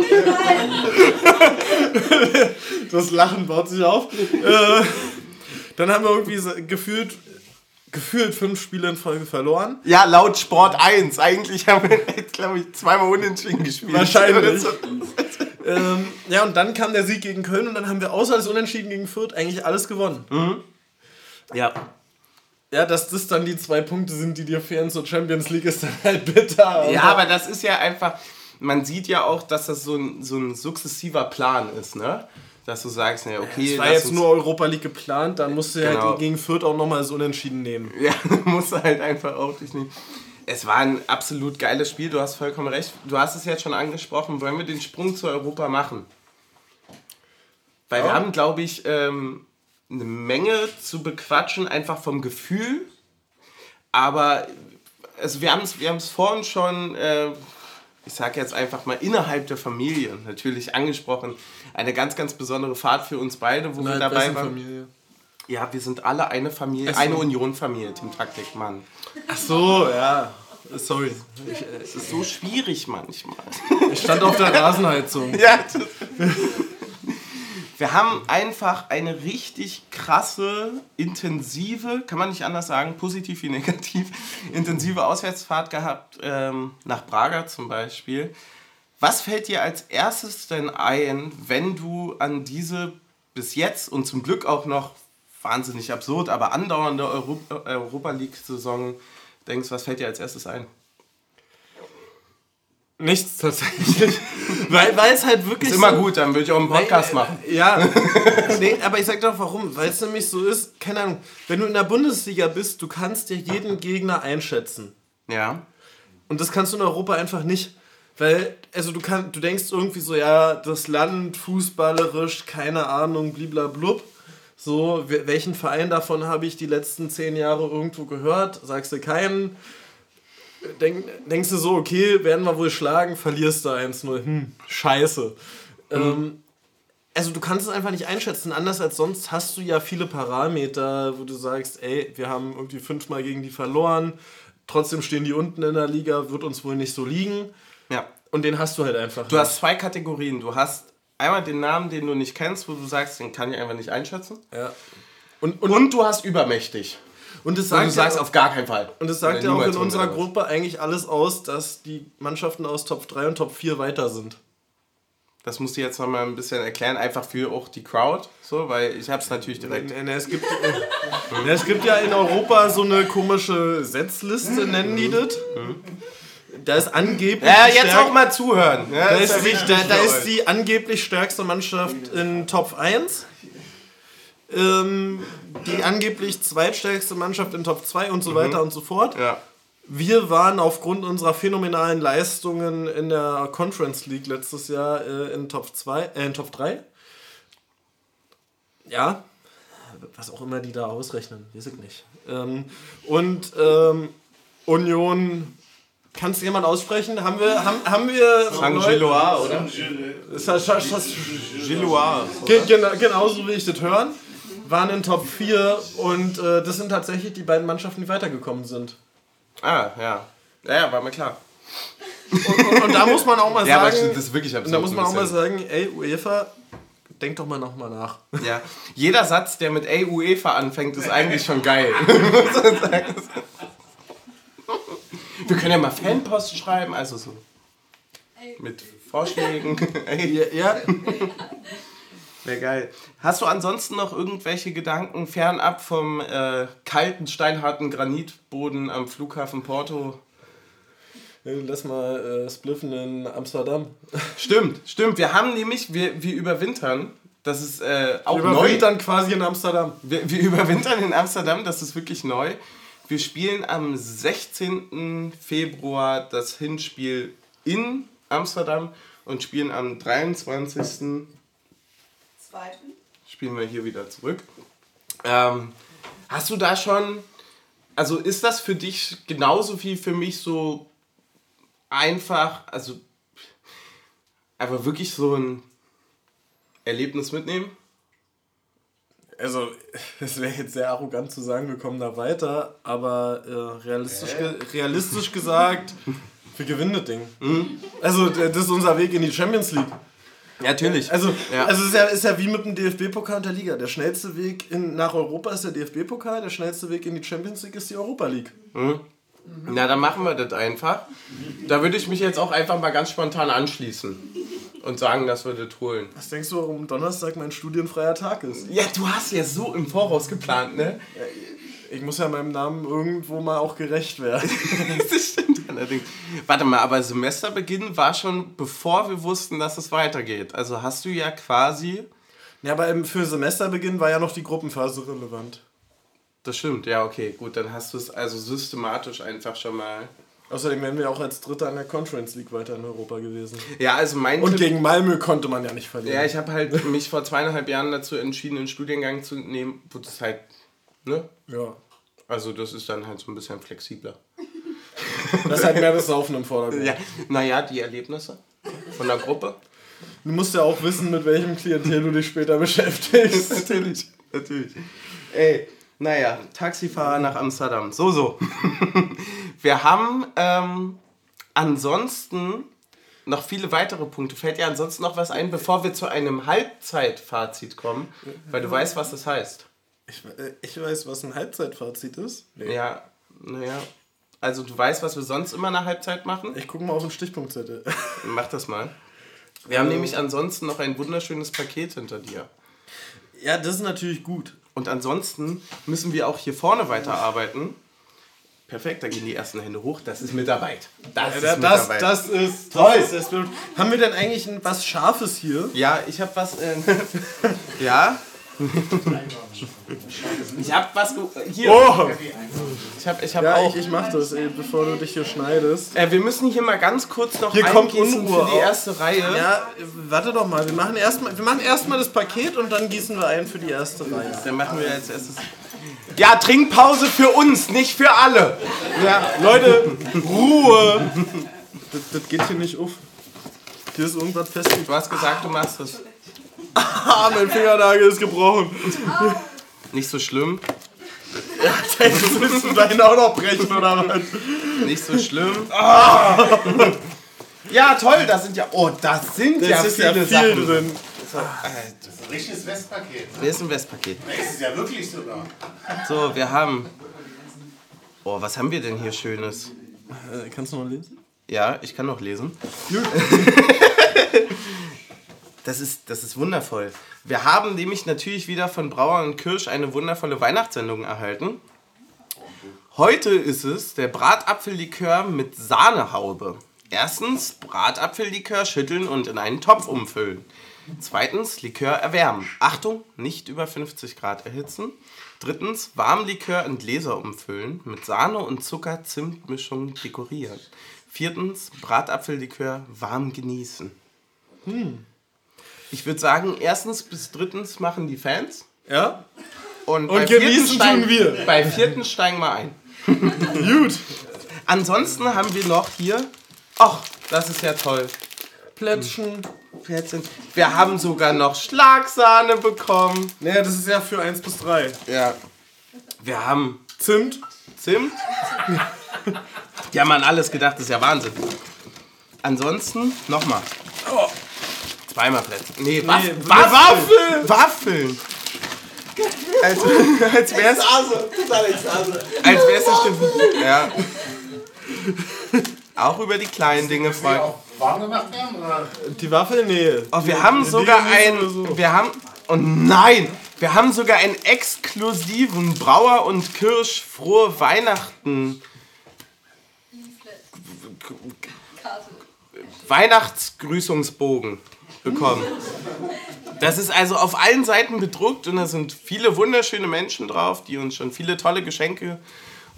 Das Lachen baut sich auf. äh, dann haben wir irgendwie gefühlt, gefühlt fünf Spiele in Folge verloren. Ja, laut Sport 1. Eigentlich haben wir, glaube ich, zweimal unentschieden gespielt. Wahrscheinlich. [LAUGHS] Ähm, ja, und dann kam der Sieg gegen Köln und dann haben wir außer des Unentschieden gegen Fürth eigentlich alles gewonnen. Ja. Ja, dass das dann die zwei Punkte sind, die dir fehlen zur Champions League, ist dann halt bitter. Ja, aber das ist ja einfach, man sieht ja auch, dass das so ein, so ein sukzessiver Plan ist, ne? Dass du sagst, ne, okay, Es war jetzt nur Europa League geplant, dann musst du Genau. halt gegen Fürth auch nochmal das Unentschieden nehmen. Ja, [LAUGHS] musst du halt einfach auch durchnehmen. Es war ein absolut geiles Spiel, du hast vollkommen recht. Du hast es jetzt schon angesprochen, wollen wir den Sprung zu Europa machen? Weil wir Ja. haben, glaube ich, ähm, eine Menge zu bequatschen, einfach vom Gefühl. Aber also wir haben es wir haben's vorhin schon, äh, ich sage jetzt einfach mal, innerhalb der Familie natürlich angesprochen. Eine ganz, ganz besondere Fahrt für uns beide, wo wir dabei waren. Familie. Ja, wir sind alle eine Familie, so. eine Union-Familie, Team Taktik, Mann. Ach so, ja. Sorry. Es ist so schwierig manchmal. Ich stand auf der Rasenheizung. [LAUGHS] ja, das, Wir haben einfach eine richtig krasse, intensive, kann man nicht anders sagen, positiv wie negativ, [LAUGHS] intensive Auswärtsfahrt gehabt, ähm, nach Praga zum Beispiel. Was fällt dir als erstes denn ein, wenn du an diese bis jetzt und zum Glück auch noch wahnsinnig absurd, aber andauernde Europa, Europa League-Saison denkst? Was fällt dir als erstes ein? Nichts tatsächlich. [LAUGHS] weil, weil es halt wirklich. Ist immer so, gut, dann würde ich auch einen Podcast Weil, machen. äh, Ja, [LAUGHS] nee, aber ich sag doch warum. Weil es nämlich so ist, keine Ahnung, wenn du in der Bundesliga bist, du kannst dir jeden Gegner einschätzen. Ja. Und das kannst du in Europa einfach nicht. Weil, also du kannst, du denkst irgendwie so, ja, das Land fußballerisch, keine Ahnung, bliblablub. So, we- welchen Verein davon habe ich die letzten zehn Jahre irgendwo gehört? Sagst du keinen? Denk, denkst du so, okay, werden wir wohl schlagen, verlierst du 1-0. Hm, scheiße. Ähm, also du kannst es einfach nicht einschätzen. Anders als sonst hast du ja viele Parameter, wo du sagst, ey, wir haben irgendwie fünfmal gegen die verloren, trotzdem stehen die unten in der Liga, wird uns wohl nicht so liegen. Ja. Und den hast du halt einfach. Du hast zwei Kategorien. Du hast einmal den Namen, den du nicht kennst, wo du sagst, den kann ich einfach nicht einschätzen. ja. Und, und, Und du hast übermächtig. Und das Und sagt du sagst ja, auf gar keinen Fall. und das sagt ja auch in unserer. Gruppe eigentlich alles aus, dass die Mannschaften aus Top 3 und Top 4 weiter sind. Das musst du jetzt noch mal ein bisschen erklären, einfach für auch die Crowd, so, weil ich hab's natürlich direkt. Ne, Es gibt, ne, es gibt ja in Europa so eine komische Setzliste, nennen die das. Da ist angeblich. Ja, jetzt stärk- auch mal zuhören. Ja, Da ist, die, da, da ist die angeblich stärkste Mannschaft in Top 1. Ähm, die angeblich zweitstärkste Mannschaft in Top 2 und so weiter und so fort. Ja. Wir waren aufgrund unserer phänomenalen Leistungen in der Conference League letztes Jahr äh, in Top 2, äh, in Top 3. Ja, was auch immer die da ausrechnen, weiß ich nicht. Ähm, und ähm, Union, kannst du jemand aussprechen? Haben wir, haben, haben wir. Saint-Gilloise, oder? Genau, genauso will ich das hören. Waren in Top 4 und äh, das sind tatsächlich die beiden Mannschaften, die weitergekommen sind. Ah, ja. Ja, ja, war mir klar. Und, und, und da muss man auch mal Ja, sagen, das ist wirklich absurd. da muss man auch mal sagen, ey, UEFA, denk doch mal nochmal nach. Ja. Jeder Satz, der mit Ey UEFA anfängt, ist eigentlich schon geil. Muss man sagen. Wir können ja mal Fanpost schreiben, also so mit Vorschlägen. Ey, Ja, ja wäre geil. Hast du ansonsten noch irgendwelche Gedanken fernab vom äh, kalten, steinharten Granitboden am Flughafen Porto? lass mal äh, spliffen in Amsterdam. [LAUGHS] Stimmt, stimmt. Wir haben nämlich, wir, wir überwintern. Das ist äh, auch neu. Überwintern quasi in Amsterdam. Wir, wir überwintern in Amsterdam, das ist wirklich neu. Wir spielen am 16. Februar das Hinspiel in Amsterdam und spielen am 23. Zweiten. spielen wir hier wieder zurück. Ähm, hast du da schon, also ist das für dich genauso wie für mich so einfach, also einfach wirklich so ein Erlebnis mitnehmen? Also, es wäre jetzt sehr arrogant zu sagen, wir kommen da weiter, aber äh, realistisch, ge realistisch gesagt, wir gewinnen das Ding. Also, d- das ist unser Weg in die Champions League. Natürlich. Also, Ja. also es ist ja, ist ja wie mit dem DFB-Pokal und der Liga. Der schnellste Weg in, nach Europa ist der DFB-Pokal, der schnellste Weg in die Champions League ist die Europa League. Na, dann machen wir das einfach. Da würde ich mich jetzt auch einfach mal ganz spontan anschließen und sagen, dass wir das holen. Was denkst du, warum Donnerstag mein studienfreier Tag ist? Ja, du hast ja so im Voraus geplant, ne? Ich muss ja meinem Namen irgendwo mal auch gerecht werden. [LAUGHS] das stimmt allerdings. Warte mal, aber Semesterbeginn war schon bevor wir wussten, dass es weitergeht. Also hast du ja quasi. ja, aber für Semesterbeginn war ja noch die Gruppenphase relevant. Das stimmt, ja, okay, gut, dann hast du es also systematisch einfach schon mal. Außerdem wären wir auch als Dritter in der Conference League weiter in Europa gewesen. Ja, also mein Und Tipp- gegen Malmö konnte man ja nicht verlieren. Ja, ich habe halt mich vor zweieinhalb Jahren dazu entschieden, einen Studiengang zu nehmen, wo das halt, ne? ja. Also das ist dann halt so ein bisschen flexibler. Das halt mehr das Saufen im Vordergrund. Ja, naja, die Erlebnisse von der Gruppe. Du musst ja auch wissen, mit welchem Klientel du dich später beschäftigst. [LAUGHS] natürlich, natürlich. Ey, naja, Taxifahrer nach Amsterdam. So, so. [LAUGHS] Wir haben ähm, ansonsten noch viele weitere Punkte. Fällt dir ansonsten noch was ein, bevor wir zu einem Halbzeitfazit kommen? Weil du weißt, was das heißt. Ich, äh, ich weiß, was ein Halbzeitfazit ist. Ja, naja. Also du weißt, was wir sonst immer nach Halbzeit machen? Ich gucke mal auf den Stichpunktzettel. [LAUGHS] Mach das mal. Wir haben nämlich ansonsten noch ein wunderschönes Paket hinter dir. Ja, das ist natürlich gut. Und ansonsten müssen wir auch hier vorne weiterarbeiten. Perfekt, da gehen die ersten Hände hoch. Das ist Mitarbeit. Das ist Das, Mitarbeit. das ist toll. Das ist, haben wir denn eigentlich was Scharfes hier? Ja, ich habe was. Äh, [LAUGHS] ja. [LAUGHS] ich habe was. Hier. Oh! Ich habe ich hab Ja, auch. ich, ich mach das, ey, bevor du dich hier schneidest. äh, wir müssen hier mal ganz kurz noch Hier kommt Unruhe für die erste Reihe. Ja, warte doch mal. Wir machen erstmal wir machen erstmal das Paket und dann gießen wir ein für die erste Reihe. Dann machen wir als erstes. Ja, Trinkpause für uns, nicht für alle. Ja, Leute, Ruhe! Das, das geht hier nicht auf. Hier ist irgendwas fest. Du hast gesagt, du machst das. Ah, mein Fingernagel ist gebrochen. Nicht so schlimm. Jetzt willst du deinen auch noch brechen, oder was? Nicht so schlimm. Ja, toll, das sind ja. Oh, das sind ja Das ist viele ja viel Sachen. drin. Richtiges Westpaket. Wer ist ein Westpaket? Das ist ja wirklich sogar. So, wir haben. Oh, was haben wir denn hier Schönes? Äh, kannst du mal lesen? Ja, ich kann noch lesen. [LAUGHS] Das ist, das ist wundervoll. Wir haben nämlich natürlich wieder von Brauer und Kirsch eine wundervolle Weihnachtssendung erhalten. Heute ist es der Bratapfellikör mit Sahnehaube. Erstens Bratapfellikör schütteln und in einen Topf umfüllen. Zweitens Likör erwärmen. Achtung, nicht über 50 Grad erhitzen. Drittens Warmlikör in Gläser umfüllen, mit Sahne und Zucker-Zimt-Mischung dekorieren. Viertens Bratapfellikör warm genießen. Ich würde sagen, erstens bis drittens machen die Fans. Ja? Und, Und bei vierten genießen steigen, tun wir. Bei vierten steigen wir ein. [LAUGHS] Gut. Ansonsten haben wir noch hier. Ach, das ist ja toll. Plätzchen. Plätzchen. Wir haben sogar noch Schlagsahne bekommen. Naja, das ist ja für 1 bis 3. Ja. Wir haben Zimt. Zimt. Die haben an alles gedacht, das ist ja Wahnsinn. Ansonsten nochmal. Zweimal Plätzchen. Nee, Waff Nee, Waffeln. Waffeln. Als, als wär's. Als wär's das stimmt. Ja. Auch über die kleinen Dinge freuen. warm gemacht werden? Oder? Die Waffel? Nee. Oh, wir Die- haben die sogar genießen ein. wir so. Wir haben. Oh nein! Wir haben sogar einen exklusiven Brauer und Kirsch frohe Weihnachten Weihnachtsgrüßungsbogen bekommen. Das ist also auf allen Seiten bedruckt und da sind viele wunderschöne Menschen drauf, die uns schon viele tolle Geschenke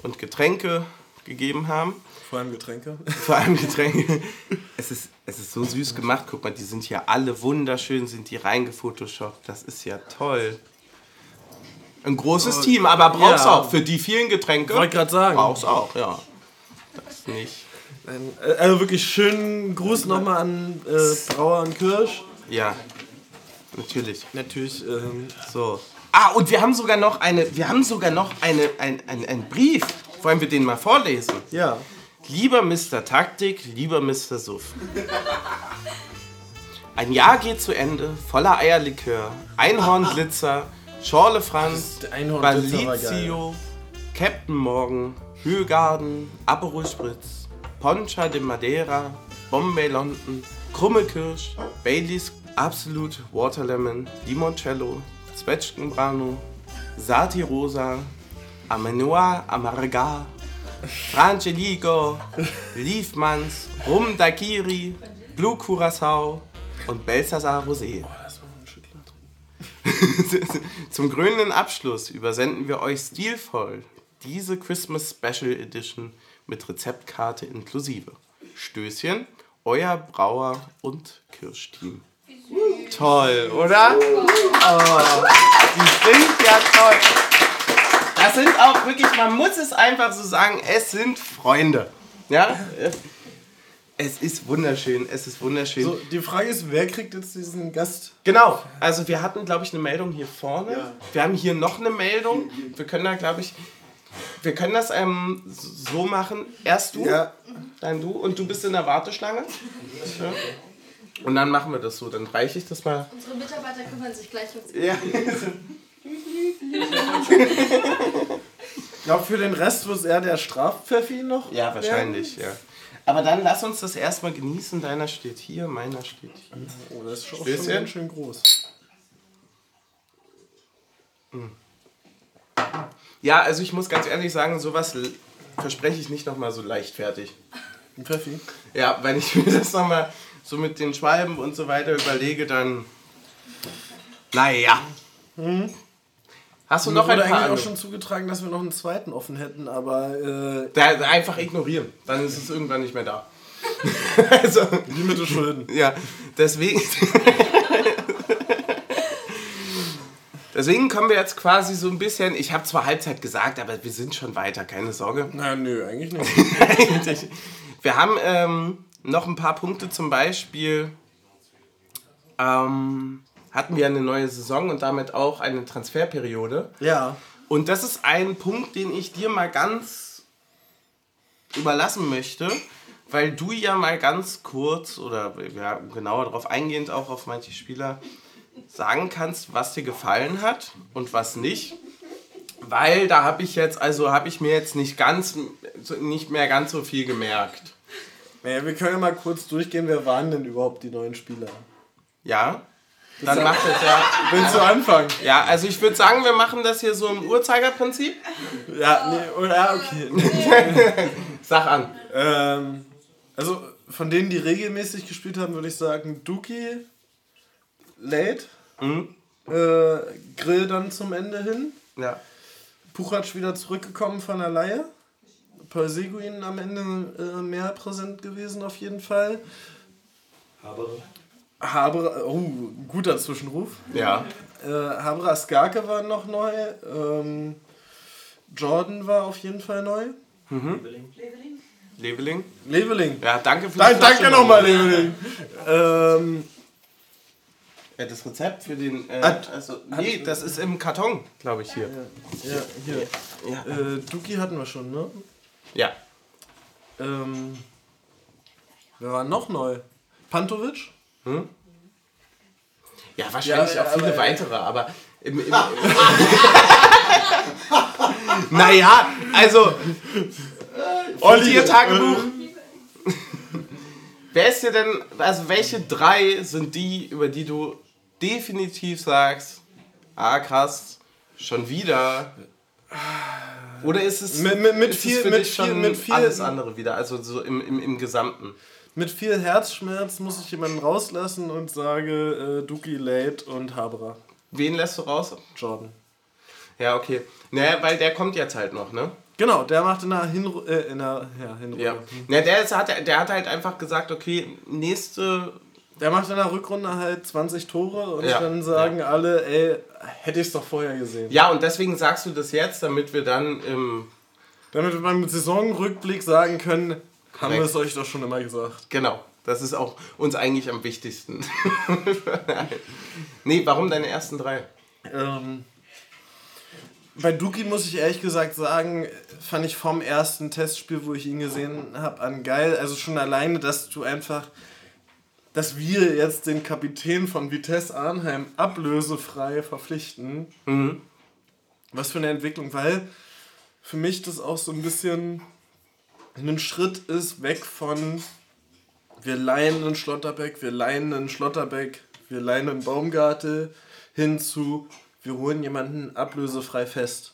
und Getränke gegeben haben. Vor allem Getränke. Vor allem Getränke. [LAUGHS] Es ist, es ist so süß gemacht. Guck mal, die sind hier alle wunderschön, sind die reingefotoshoppt. Das ist ja toll. Ein großes Team, aber brauchst ja. auch für die vielen Getränke. Wollte gerade sagen. Brauchst auch, ja. Das nicht. Äh, Also wirklich schönen Gruß nochmal an äh, Brauer und Kirsch. Ja, natürlich. Natürlich. Ähm, So. Ah, und wir haben sogar noch eine, wir haben sogar noch eine, ein, ein, einen Brief. Wollen wir den mal vorlesen? ja. Lieber Mr. Taktik, lieber Mr. Suff. Ein Jahr geht zu Ende, voller Eierlikör, Einhornglitzer, Schorle Franz, Balizio, Captain Morgan, Hühlgarden, Aperol Spritz, Poncha de Madeira, Bombay London, Krummelkirsch, Baileys Absolute Waterlemon, Limoncello, Zwetschgenbrano, Sati Rosa, Amenoa Amarga, Frangelico, Liefmanns, Rum Daiquiri, Blue Curacao und Belsasar Rosé. [LAUGHS] Zum krönenden Abschluss übersenden wir euch stilvoll diese Christmas Special Edition mit Rezeptkarte inklusive. Stößchen, euer Brauer und Kirschteam. Toll, oder? Oh, die sind ja toll. Das sind auch wirklich, man muss es einfach so sagen, es sind Freunde. Ja? Es ist wunderschön, es ist wunderschön. So, die Frage ist, wer kriegt jetzt diesen Gast? Genau, also wir hatten, glaube ich, eine Meldung hier vorne. Wir haben hier noch eine Meldung. Wir können da, glaube ich, wir können das ähm, so machen. Erst du, Ja. dein Du. Und du bist in der Warteschlange. Ja. Und dann machen wir das so. Dann reiche ich das mal. Unsere Mitarbeiter kümmern sich gleich um Ja. [LAUGHS] Ich glaube, für den Rest wird es eher der Strafpfeffi noch. Ja, wahrscheinlich, ja. Aber dann lass uns das erstmal genießen. Deiner steht hier, meiner steht hier. Oh, das ist schon, schon ganz schön groß. Ja, also ich muss ganz ehrlich sagen, sowas verspreche ich nicht nochmal so leichtfertig. Ein Pfeffi. Ja, wenn ich [LAUGHS] mir das nochmal so mit den Schwalben und so weiter überlege, dann. Naja. Hast du Mir noch ein wurde paar eigentlich auch schon zugetragen, dass wir noch einen zweiten offen hätten, aber äh, Da, einfach ignorieren. Dann ist es irgendwann nicht mehr da. [LAUGHS] also, Limite Schulden. ja, deswegen. [LAUGHS] deswegen kommen wir jetzt quasi so ein bisschen. Ich habe zwar Halbzeit gesagt, aber wir sind schon weiter, keine Sorge. Na, nö, eigentlich nicht. [LAUGHS] Eigentlich. Wir haben ähm, noch ein paar Punkte, zum Beispiel ähm, hatten wir eine neue Saison und damit auch eine Transferperiode. Ja. Und das ist ein Punkt, den ich dir mal ganz überlassen möchte, weil du ja mal ganz kurz oder ja, genauer darauf eingehend auch auf manche Spieler sagen kannst, was dir gefallen hat und was nicht. Weil da habe ich jetzt, also habe ich mir jetzt nicht ganz, nicht mehr ganz so viel gemerkt. Naja, wir können ja mal kurz durchgehen, wer waren denn überhaupt die neuen Spieler? Ja? Dann macht das ja. [LAUGHS] Willst du anfangen? Ja, also ich würde sagen, wir machen das hier so im Uhrzeigerprinzip. Ja, nee, ja, okay. [LAUGHS] Sag an. ähm, also von denen, die regelmäßig gespielt haben, würde ich sagen Duki, Late, Mhm. äh, Grill dann zum Ende hin, Ja. Puchatsch wieder zurückgekommen von der Leihe, Paul Seguin am Ende äh, mehr präsent gewesen auf jeden Fall. Habere. Haber, oh, guter Zwischenruf. Ja. Äh, Habra Skarke war noch neu. Ähm, Jordan war auf jeden Fall neu. Leveling. Leveling. Leveling. Ja, danke für Nein, die danke nochmal, Leveling. [LAUGHS] ähm, das Rezept für den. Äh, Hat- also, nee, das ist im Karton, glaube ich, hier. ja, hier. Ja. Äh, Duki hatten wir schon, ne? Ja. Ähm, wer war noch neu? Pantovic? Ja, wahrscheinlich Ja, auch viele aber- weitere, aber. Im, im, [LAUGHS] naja, also. Olli. Ihr Tagebuch. Wer ist dir denn. Also, welche drei sind die, über die du definitiv sagst, ah, krass, schon wieder. Oder ist es. Mit- mit- mit viel- mit viel- mit viel- alles andere wieder, also so im, im, im Gesamten. Mit viel Herzschmerz muss ich jemanden rauslassen und sage äh, Duki, Late und Habra. Wen lässt du raus? Jordan. Ja, okay. Naja, weil der kommt jetzt halt noch, ne? Genau, der macht in der Hinru äh, in der ja, Hinrunde. Ja. Na, der, ist, hat, der hat halt einfach gesagt, okay, nächste. Der macht in der Rückrunde halt 20 Tore und Ja. dann sagen alle, ey, hätte ich es doch vorher gesehen. Ja, und deswegen sagst du das jetzt, damit wir dann im. Damit wir beim Saisonrückblick sagen können, haben wir es euch doch schon immer gesagt. Genau, das ist auch uns eigentlich am wichtigsten. [LAUGHS] nee, warum deine ersten drei? Ähm, bei Duki muss ich ehrlich gesagt sagen, fand ich vom ersten Testspiel, wo ich ihn gesehen habe, an geil. Also schon alleine, dass du einfach, dass wir jetzt den Kapitän von Vitesse Arnheim ablösefrei verpflichten. Was für eine Entwicklung, weil für mich das auch so ein bisschen ein Schritt ist weg von wir leihen einen Schlotterbeck, wir leihen einen Schlotterbeck, wir leihen einen Baumgartel hin zu wir holen jemanden ablösefrei fest.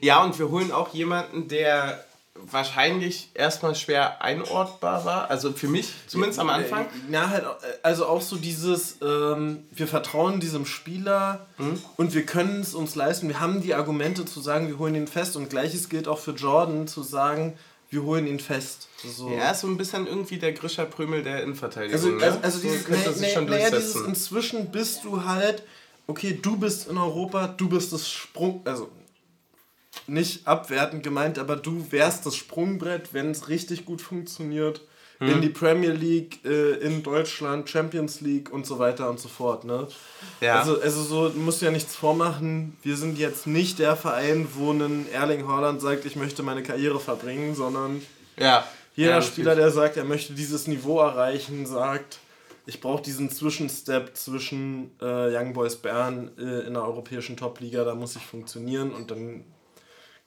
Ja, und wir holen auch jemanden, der wahrscheinlich erstmal schwer einordbar war. Also für mich, zumindest am Anfang. Ja, halt, also auch so dieses, ähm, wir vertrauen diesem Spieler und wir können es uns leisten. Wir haben die Argumente zu sagen, wir holen ihn fest und gleiches gilt auch für Jordan zu sagen, wir holen ihn fest. So. Er ist so ein bisschen irgendwie der Grischer Prömel der Innenverteidigung. Also, ne? also, also So dieses, könnte sich schon naja, dieses durchsetzen. inzwischen bist du halt, okay, du bist in Europa, du bist das Sprung, also nicht abwertend gemeint, aber du wärst das Sprungbrett, wenn es richtig gut funktioniert. Hm. In die Premier League, äh, in Deutschland, Champions League und so weiter und so fort. Ne? Ja. Also, also so, du musst ja nichts vormachen. Wir sind jetzt nicht der Verein, wo ein Erling Haaland sagt, ich möchte meine Karriere verbringen, sondern ja. Jeder Ja, Spieler, der sagt, er möchte dieses Niveau erreichen, sagt, ich brauche diesen Zwischenstep zwischen äh, Young Boys Bern äh, in der europäischen Top-Liga, da muss ich funktionieren und dann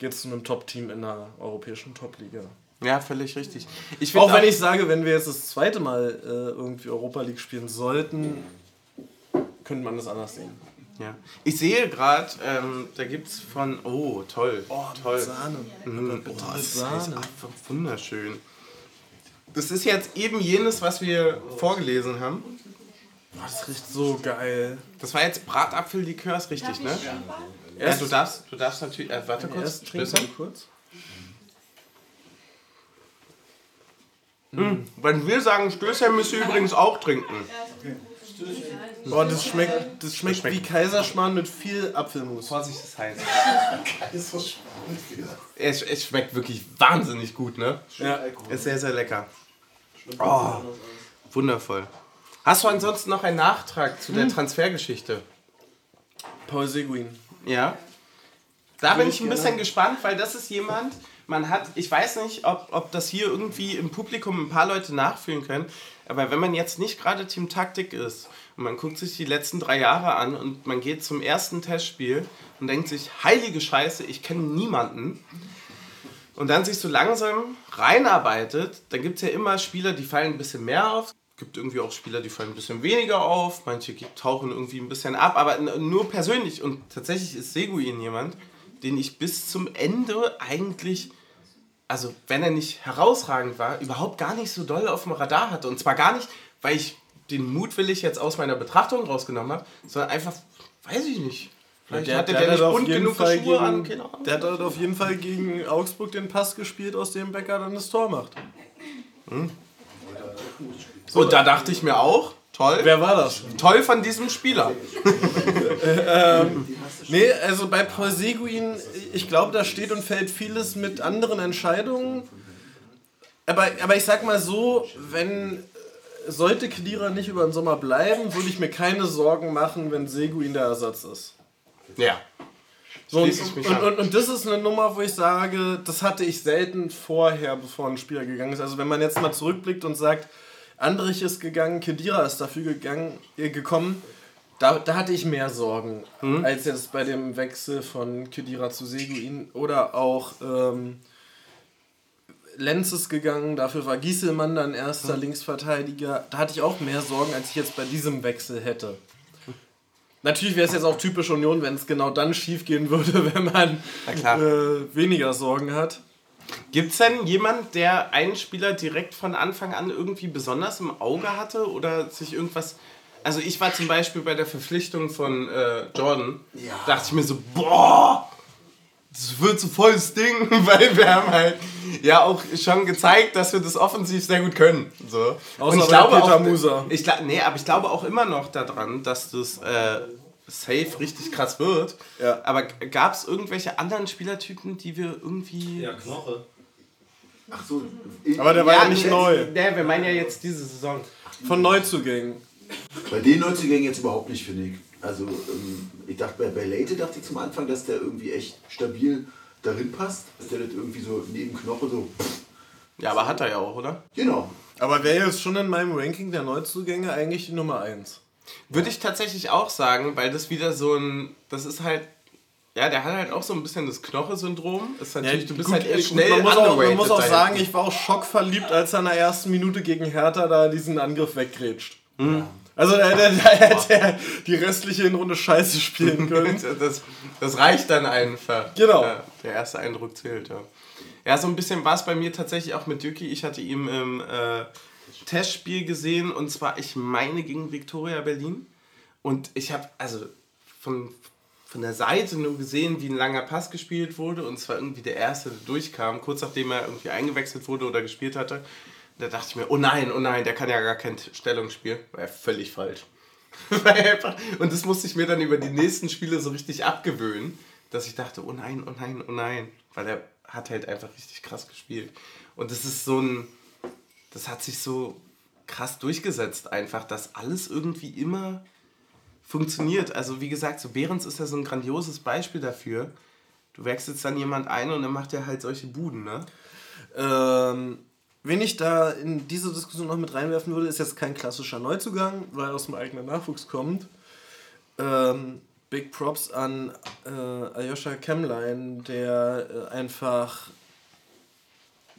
geht es zu einem Top-Team in der europäischen Top-Liga. Ja, völlig richtig. Ich Auch wenn ich sage, wenn wir jetzt das zweite Mal äh, irgendwie Europa League spielen sollten, könnte man das anders sehen. Ja. Ich sehe gerade, ähm, da gibt es von. Oh, toll. Oh, toll. Sahne. Mm, oh, das ist Sahne. einfach wunderschön. Das ist jetzt eben jenes, was wir vorgelesen haben. Boah, das riecht so geil. Das war jetzt Bratapfellikör, ist richtig, ne? Ja, du darfst, du darfst natürlich. Äh, warte kurz. Erst trinken kurz. Wenn wir sagen Stößchen, müsst ihr übrigens auch trinken. Boah, das schmeckt, das schmeckt, schmeckt- wie Kaiserschmarrn mit viel Apfelmus. Vorsicht, das heiß. Ist so spannend wieder. Es, es schmeckt wirklich wahnsinnig gut, ne? Ja. Ist sehr, sehr lecker. Oh, wundervoll. Hast du ansonsten noch einen Nachtrag zu der Transfergeschichte? Paul Seguin. Ja. Da bin ich ein bisschen gespannt, weil das ist jemand, man hat, ich weiß nicht, ob, ob das hier irgendwie im Publikum ein paar Leute nachfühlen können, aber wenn man jetzt nicht gerade Team Taktik ist und man guckt sich die letzten drei Jahre an und man geht zum ersten Testspiel und denkt sich, heilige Scheiße, ich kenne niemanden. Und dann sich so langsam reinarbeitet, dann gibt es ja immer Spieler, die fallen ein bisschen mehr auf. Es gibt irgendwie auch Spieler, die fallen ein bisschen weniger auf. Manche tauchen irgendwie ein bisschen ab. Aber nur persönlich. Und tatsächlich ist Seguin jemand, den ich bis zum Ende eigentlich, also wenn er nicht herausragend war, überhaupt gar nicht so doll auf dem Radar hatte. Und zwar gar nicht, weil ich den mutwillig jetzt aus meiner Betrachtung rausgenommen habe, sondern einfach, weiß ich nicht. Vielleicht hatte der, hat nicht bunt genug Fall Schuhe an. gegen, Keine Ahnung. Der hat halt auf jeden Fall gegen Augsburg den Pass gespielt, aus dem Becker dann das Tor macht. Und da dachte ich mir auch, toll. Wer war das? Toll von diesem Spieler. [LAUGHS] Nee, also bei Paul Seguin, ich glaube, da steht und fällt vieles mit anderen Entscheidungen. Aber, aber ich sag mal so, wenn sollte Kedira nicht über den Sommer bleiben, würde ich mir keine Sorgen machen, wenn Seguin der Ersatz ist. Ja. So, und, Schließe ich mich und, an. und, und das ist eine Nummer, wo ich sage, das hatte ich selten vorher, bevor ein Spieler gegangen ist. Also wenn man jetzt mal zurückblickt und sagt, Andrich ist gegangen, Kedira ist dafür gegangen, äh, gekommen, da, da hatte ich mehr Sorgen, Mhm. als jetzt bei dem Wechsel von Kedira zu Seguin oder auch ähm, Lenz ist gegangen, dafür war Gieselmann dann erster Linksverteidiger. Da hatte ich auch mehr Sorgen, als ich jetzt bei diesem Wechsel hätte. Natürlich wäre es jetzt auch typisch Union, wenn es genau dann schief gehen würde, [LAUGHS] wenn man äh, weniger Sorgen hat. Gibt es denn jemand, der einen Spieler direkt von Anfang an irgendwie besonders im Auge hatte oder sich irgendwas. Also ich war zum Beispiel bei der Verpflichtung von äh, Jordan, dachte ich mir so, boah, das wird so volles Ding, [LAUGHS] weil wir haben halt ja auch schon gezeigt, dass wir das offensiv sehr gut können. So. Außer bei Peter Musa. Ich, nee, aber ich glaube auch immer noch daran, dass das äh, safe richtig krass wird. Ja. Aber gab es irgendwelche anderen Spielertypen, die wir irgendwie... Ja, Knoche. Ach so. Aber der war ja, nicht nee, neu. Nee, wir meinen ja jetzt diese Saison. Von Neuzugängen. Bei den Neuzugängen jetzt überhaupt nicht, finde ich. Also, ähm, ich dachte, bei, bei Leite dachte ich zum Anfang, dass der irgendwie echt stabil darin passt. Dass der das irgendwie so neben Knoche so. Ja, aber hat er ja auch, oder? Genau. Aber wäre jetzt schon in meinem Ranking der Neuzugänge eigentlich die Nummer 1. Würde ich tatsächlich auch sagen, weil das wieder so ein. Das ist halt. Ja, der hat halt auch so ein bisschen das Knoche-Syndrom. Ist natürlich, du bist gut, halt eher schnell man muss auch, man muss auch sagen, ich war auch schockverliebt, als er in der ersten Minute gegen Hertha da diesen Angriff weggrätscht. Mhm. Also da, da, da hätte er die restliche Hinrunde scheiße spielen [LAUGHS] können. das, das reicht dann einfach. Genau. Ja, der erste Eindruck zählt, ja. Ja, so ein bisschen war es bei mir tatsächlich auch mit Düki. Ich hatte ihn im äh, Testspiel gesehen und zwar, ich meine, gegen Viktoria Berlin. Und ich habe, also von, von der Seite nur gesehen, wie ein langer Pass gespielt wurde. Und zwar irgendwie der erste, der durchkam, kurz nachdem er irgendwie eingewechselt wurde oder gespielt hatte. Da dachte ich mir, oh nein, oh nein, der kann ja gar kein Stellungsspiel. War ja völlig falsch. [LAUGHS] Und das musste ich mir dann über die nächsten Spiele so richtig abgewöhnen, dass ich dachte, oh nein, oh nein, oh nein. Weil er hat halt einfach richtig krass gespielt. Und das ist so ein, das hat sich so krass durchgesetzt einfach, dass alles irgendwie immer funktioniert. Also wie gesagt, so Behrens ist ja so ein grandioses Beispiel dafür. Du wechselst dann jemand ein und dann macht er halt solche Buden, ne? Ähm, wen ich da in diese Diskussion noch mit reinwerfen würde, ist jetzt kein klassischer Neuzugang, weil er aus dem eigenen Nachwuchs kommt. Ähm, Big Props an äh, Aljoscha Kemlein, der äh, einfach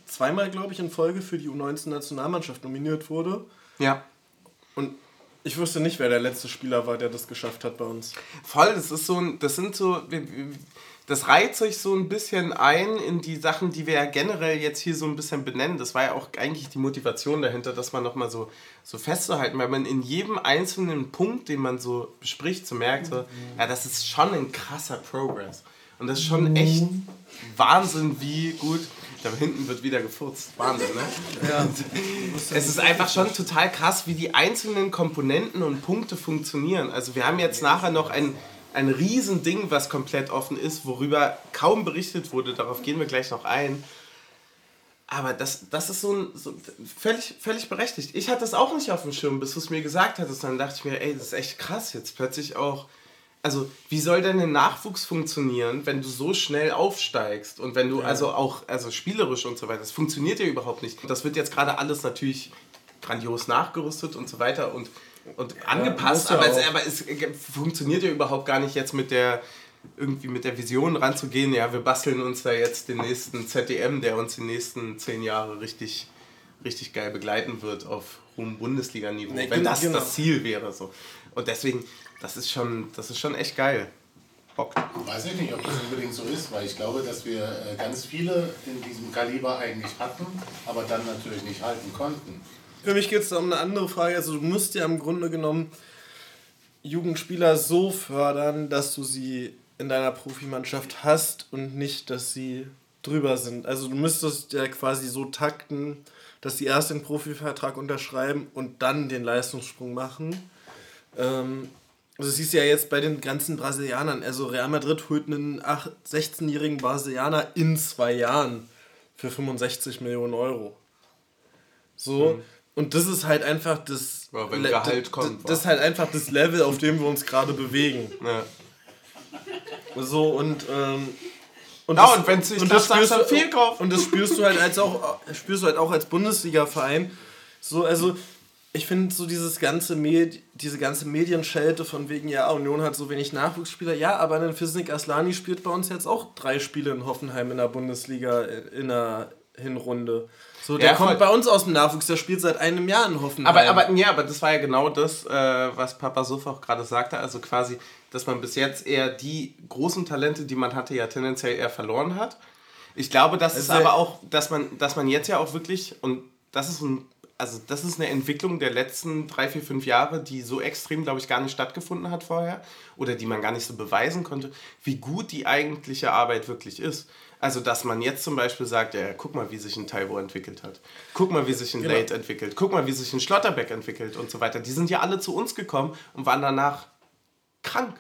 zweimal, glaube ich, in Folge für die U19-Nationalmannschaft nominiert wurde. Ja. Und ich wusste nicht, wer der letzte Spieler war, der das geschafft hat bei uns. Voll, das ist so ein, das sind so, das reiht sich so ein bisschen ein in die Sachen, die wir ja generell jetzt hier so ein bisschen benennen. Das war ja auch eigentlich die Motivation dahinter, dass man nochmal so, so festzuhalten, weil man in jedem einzelnen Punkt, den man so bespricht, so merkt, so, ja, das ist schon ein krasser Progress. Und das ist schon echt Wahnsinn, wie gut. Da hinten wird wieder gefurzt. Wahnsinn, ne? [LAUGHS] Ja. [LAUGHS] Es ist einfach schon total krass, wie die einzelnen Komponenten und Punkte funktionieren. Also wir haben jetzt nachher noch ein, ein Riesending, was komplett offen ist, worüber kaum berichtet wurde. Darauf gehen wir gleich noch ein. Aber das, das ist so, ein, so völlig, völlig berechtigt. Ich hatte das auch nicht auf dem Schirm, bis du es mir gesagt hattest. Dann dachte ich mir, ey, das ist echt krass jetzt plötzlich auch. Also, wie soll denn ein Nachwuchs funktionieren, wenn du so schnell aufsteigst und wenn du also auch also spielerisch und so weiter, das funktioniert ja überhaupt nicht. Und das wird jetzt gerade alles natürlich grandios nachgerüstet und so weiter und, und angepasst, ja aber, es, aber es funktioniert ja überhaupt gar nicht jetzt mit der irgendwie mit der Vision ranzugehen, ja, wir basteln uns da jetzt den nächsten ZDM, der uns die nächsten zehn Jahre richtig, richtig geil begleiten wird auf hohem Bundesliga-Niveau, Nee, wenn genau, das genau. das Ziel wäre. So. Und deswegen, das ist schon, das ist schon echt geil. Bockt. Weiß ich nicht, ob das unbedingt so ist, weil ich glaube, dass wir äh, ganz viele in diesem Kaliber eigentlich hatten, aber dann natürlich nicht halten konnten. Für mich geht es um eine andere Frage. Also du musst ja im Grunde genommen Jugendspieler so fördern, dass du sie in deiner Profimannschaft hast und nicht, dass sie drüber sind. Also du müsstest ja quasi so takten, dass sie erst den Profivertrag unterschreiben und dann den Leistungssprung machen. Ähm, also siehst du ja jetzt bei den ganzen Brasilianern. Also Real Madrid holt einen ach- 16-jährigen Brasilianer in zwei Jahren für 65 Millionen Euro. So. Und das ist halt einfach das. Ja, wenn Le- Gehalt kommt, Das ist halt einfach das Level, auf dem wir uns gerade bewegen. Ja. So und. Ähm, und Ja, und wenn's nicht klappt, sagst du spürst viel drauf. Und das spürst du halt als auch spürst du halt auch als Bundesliga-Verein. So, also ich finde so dieses ganze Med diese ganze Medienschelte von wegen, ja, Union hat so wenig Nachwuchsspieler. Ja, aber ein Fisnik Aslani spielt bei uns jetzt auch drei Spiele in Hoffenheim in der Bundesliga äh, in der Hinrunde. So, der Ja, voll. kommt bei uns aus dem Nachwuchs, der spielt seit einem Jahr in Hoffenheim. Aber, aber, ja, aber das war ja genau das, äh, was Papa Sof auch gerade sagte. Also quasi, dass man bis jetzt eher die großen Talente, die man hatte, ja tendenziell eher verloren hat. Ich glaube, das ist Also- aber auch, dass man, dass man jetzt ja auch wirklich, und das ist ein, also das ist eine Entwicklung der letzten drei, vier, fünf Jahre, die so extrem, glaube ich, gar nicht stattgefunden hat vorher oder die man gar nicht so beweisen konnte, wie gut die eigentliche Arbeit wirklich ist. Also, dass man jetzt zum Beispiel sagt, ja, guck mal, wie sich ein Taiwo entwickelt hat. Guck mal, wie sich ein Genau. Late entwickelt. Guck mal, wie sich ein Schlotterbeck entwickelt und so weiter. Die sind ja alle zu uns gekommen und waren danach krank.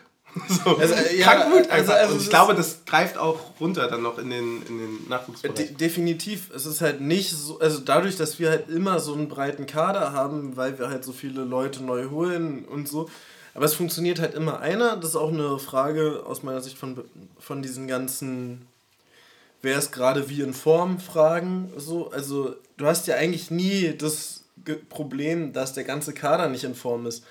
So, Also, äh, ja, krank gut also- einfach. also und ich glaube, das greift auch runter dann noch in den, in den Nachwuchsbereich. De definitiv. Es ist halt nicht so, also dadurch, dass wir halt immer so einen breiten Kader haben, weil wir halt so viele Leute neu holen und so. Aber es funktioniert halt immer einer. Das ist auch eine Frage aus meiner Sicht von, von diesen ganzen, wer ist gerade wie in Form Fragen. So. Also du hast ja eigentlich nie das Problem, dass der ganze Kader nicht in Form ist.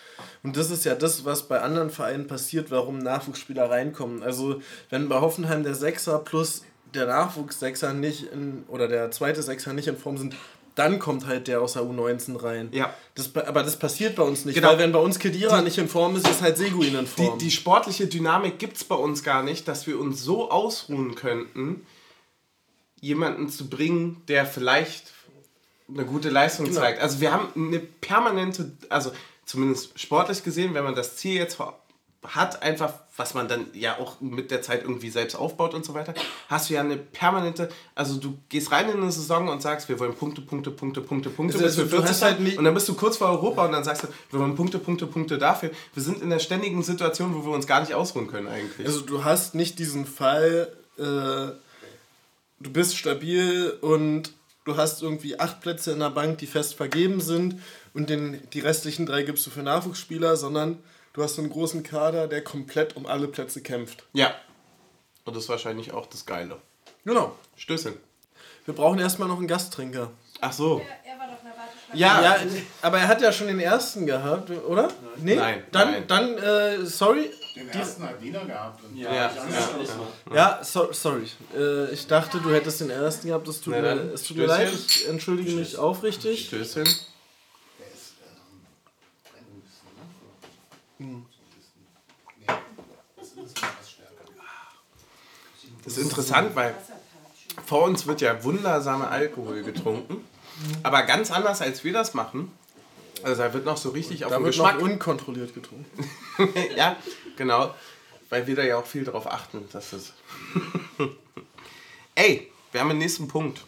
Und das ist ja das, was bei anderen Vereinen passiert, warum Nachwuchsspieler reinkommen. Also wenn bei Hoffenheim der Sechser plus der Nachwuchssechser nicht in, oder der zweite Sechser nicht in Form sind, dann kommt halt der aus der U19 rein. Ja. Das, aber das passiert bei uns nicht, Genau. weil wenn bei uns Kedira nicht in Form ist, ist halt Seguin in Die, Form. die sportliche Dynamik gibt es bei uns gar nicht, dass wir uns so ausruhen könnten, jemanden zu bringen, der vielleicht eine gute Leistung Genau. zeigt. Also wir haben eine permanente, also zumindest sportlich gesehen, wenn man das Ziel jetzt hat, einfach, was man dann ja auch mit der Zeit irgendwie selbst aufbaut und so weiter, hast du ja eine permanente, also du gehst rein in eine Saison und sagst, wir wollen Punkte, Punkte, Punkte, Punkte, Punkte, Also bis wir du 40 hast halt nicht- und dann bist du kurz vor Europa und dann sagst du, wir wollen Punkte, Punkte, Punkte dafür. Wir sind in der ständigen Situation, wo wir uns gar nicht ausruhen können eigentlich. Also du hast nicht diesen Fall, äh, du bist stabil und du hast irgendwie acht Plätze in der Bank, die fest vergeben sind und den, die restlichen drei gibst du für Nachwuchsspieler, sondern du hast einen großen Kader, der komplett um alle Plätze kämpft. ja. Und das ist wahrscheinlich auch das Geile. Genau. Stößchen. Wir brauchen erstmal noch einen Gasttrinker. Ach so. Er, er war doch in der Warteschleife. Ja, Ja, aber er hat ja schon den ersten gehabt, oder? Nee? Nein, Dann, nein. dann äh, sorry. Den ersten hat Nina gehabt. Und Ja, ja, ich ja. angeschlossen. Ja, so, sorry. Äh, ich dachte, du hättest den ersten gehabt. Es tut, Na mir, es tut mir leid. Stößchen. Ich entschuldige mich aufrichtig. Stößchen. Der ist brennen müssen? Nee, das ist etwas stärker. Das ist interessant, weil vor uns wird ja wundersamer Alkohol getrunken. Aber ganz anders, als wir das machen. Also da wird noch so richtig auf Da den wird Geschmack. noch unkontrolliert getrunken. [LAUGHS] ja, genau. Weil wir da ja auch viel drauf achten, dass es. [LAUGHS] Ey, wir haben den nächsten Punkt.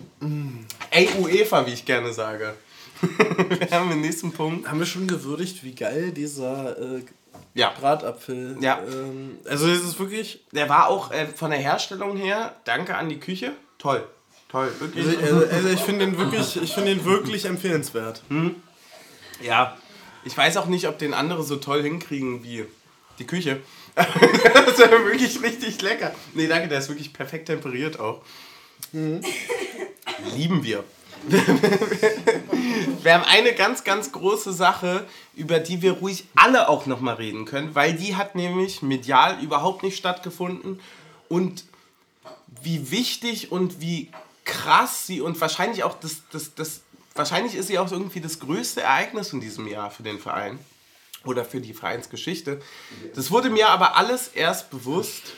Ey, UEFA, wie ich gerne sage. [LAUGHS] wir haben den nächsten Punkt. Haben wir schon gewürdigt, wie geil dieser äh, Ja. Bratapfel Ja. Ähm, also es ist wirklich... Der war auch äh, von der Herstellung her, danke an die Küche, toll. Toll, wirklich. Also, also, also ich finde den wirklich, ich finde den wirklich empfehlenswert. Ja, ich weiß auch nicht, ob den andere so toll hinkriegen wie die Küche. [LAUGHS] das ja wirklich richtig lecker. Nee, danke, der ist wirklich perfekt temperiert auch. Lieben wir. [LAUGHS] wir haben eine ganz, ganz große Sache, über die wir ruhig alle auch nochmal reden können, weil die hat nämlich medial überhaupt nicht stattgefunden und wie wichtig und wie krass sie und wahrscheinlich auch das, das, das wahrscheinlich ist sie auch irgendwie das größte Ereignis in diesem Jahr für den Verein oder für die Vereinsgeschichte. Das wurde mir aber alles erst bewusst,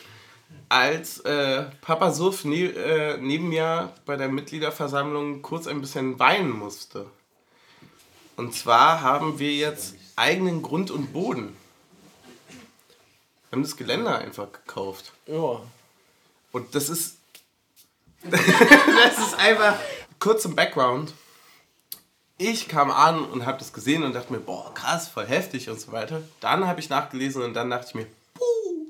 als äh, Papa Suff ne, äh, neben mir bei der Mitgliederversammlung kurz ein bisschen weinen musste. Und zwar haben wir jetzt eigenen Grund und Boden. Wir haben das Geländer einfach gekauft. Ja. Und das ist. [LAUGHS] das ist einfach. Kurz zum Background. Ich kam an und habe das gesehen und dachte mir, boah, krass, voll heftig und so weiter. Dann habe ich nachgelesen und dann dachte ich mir, puh,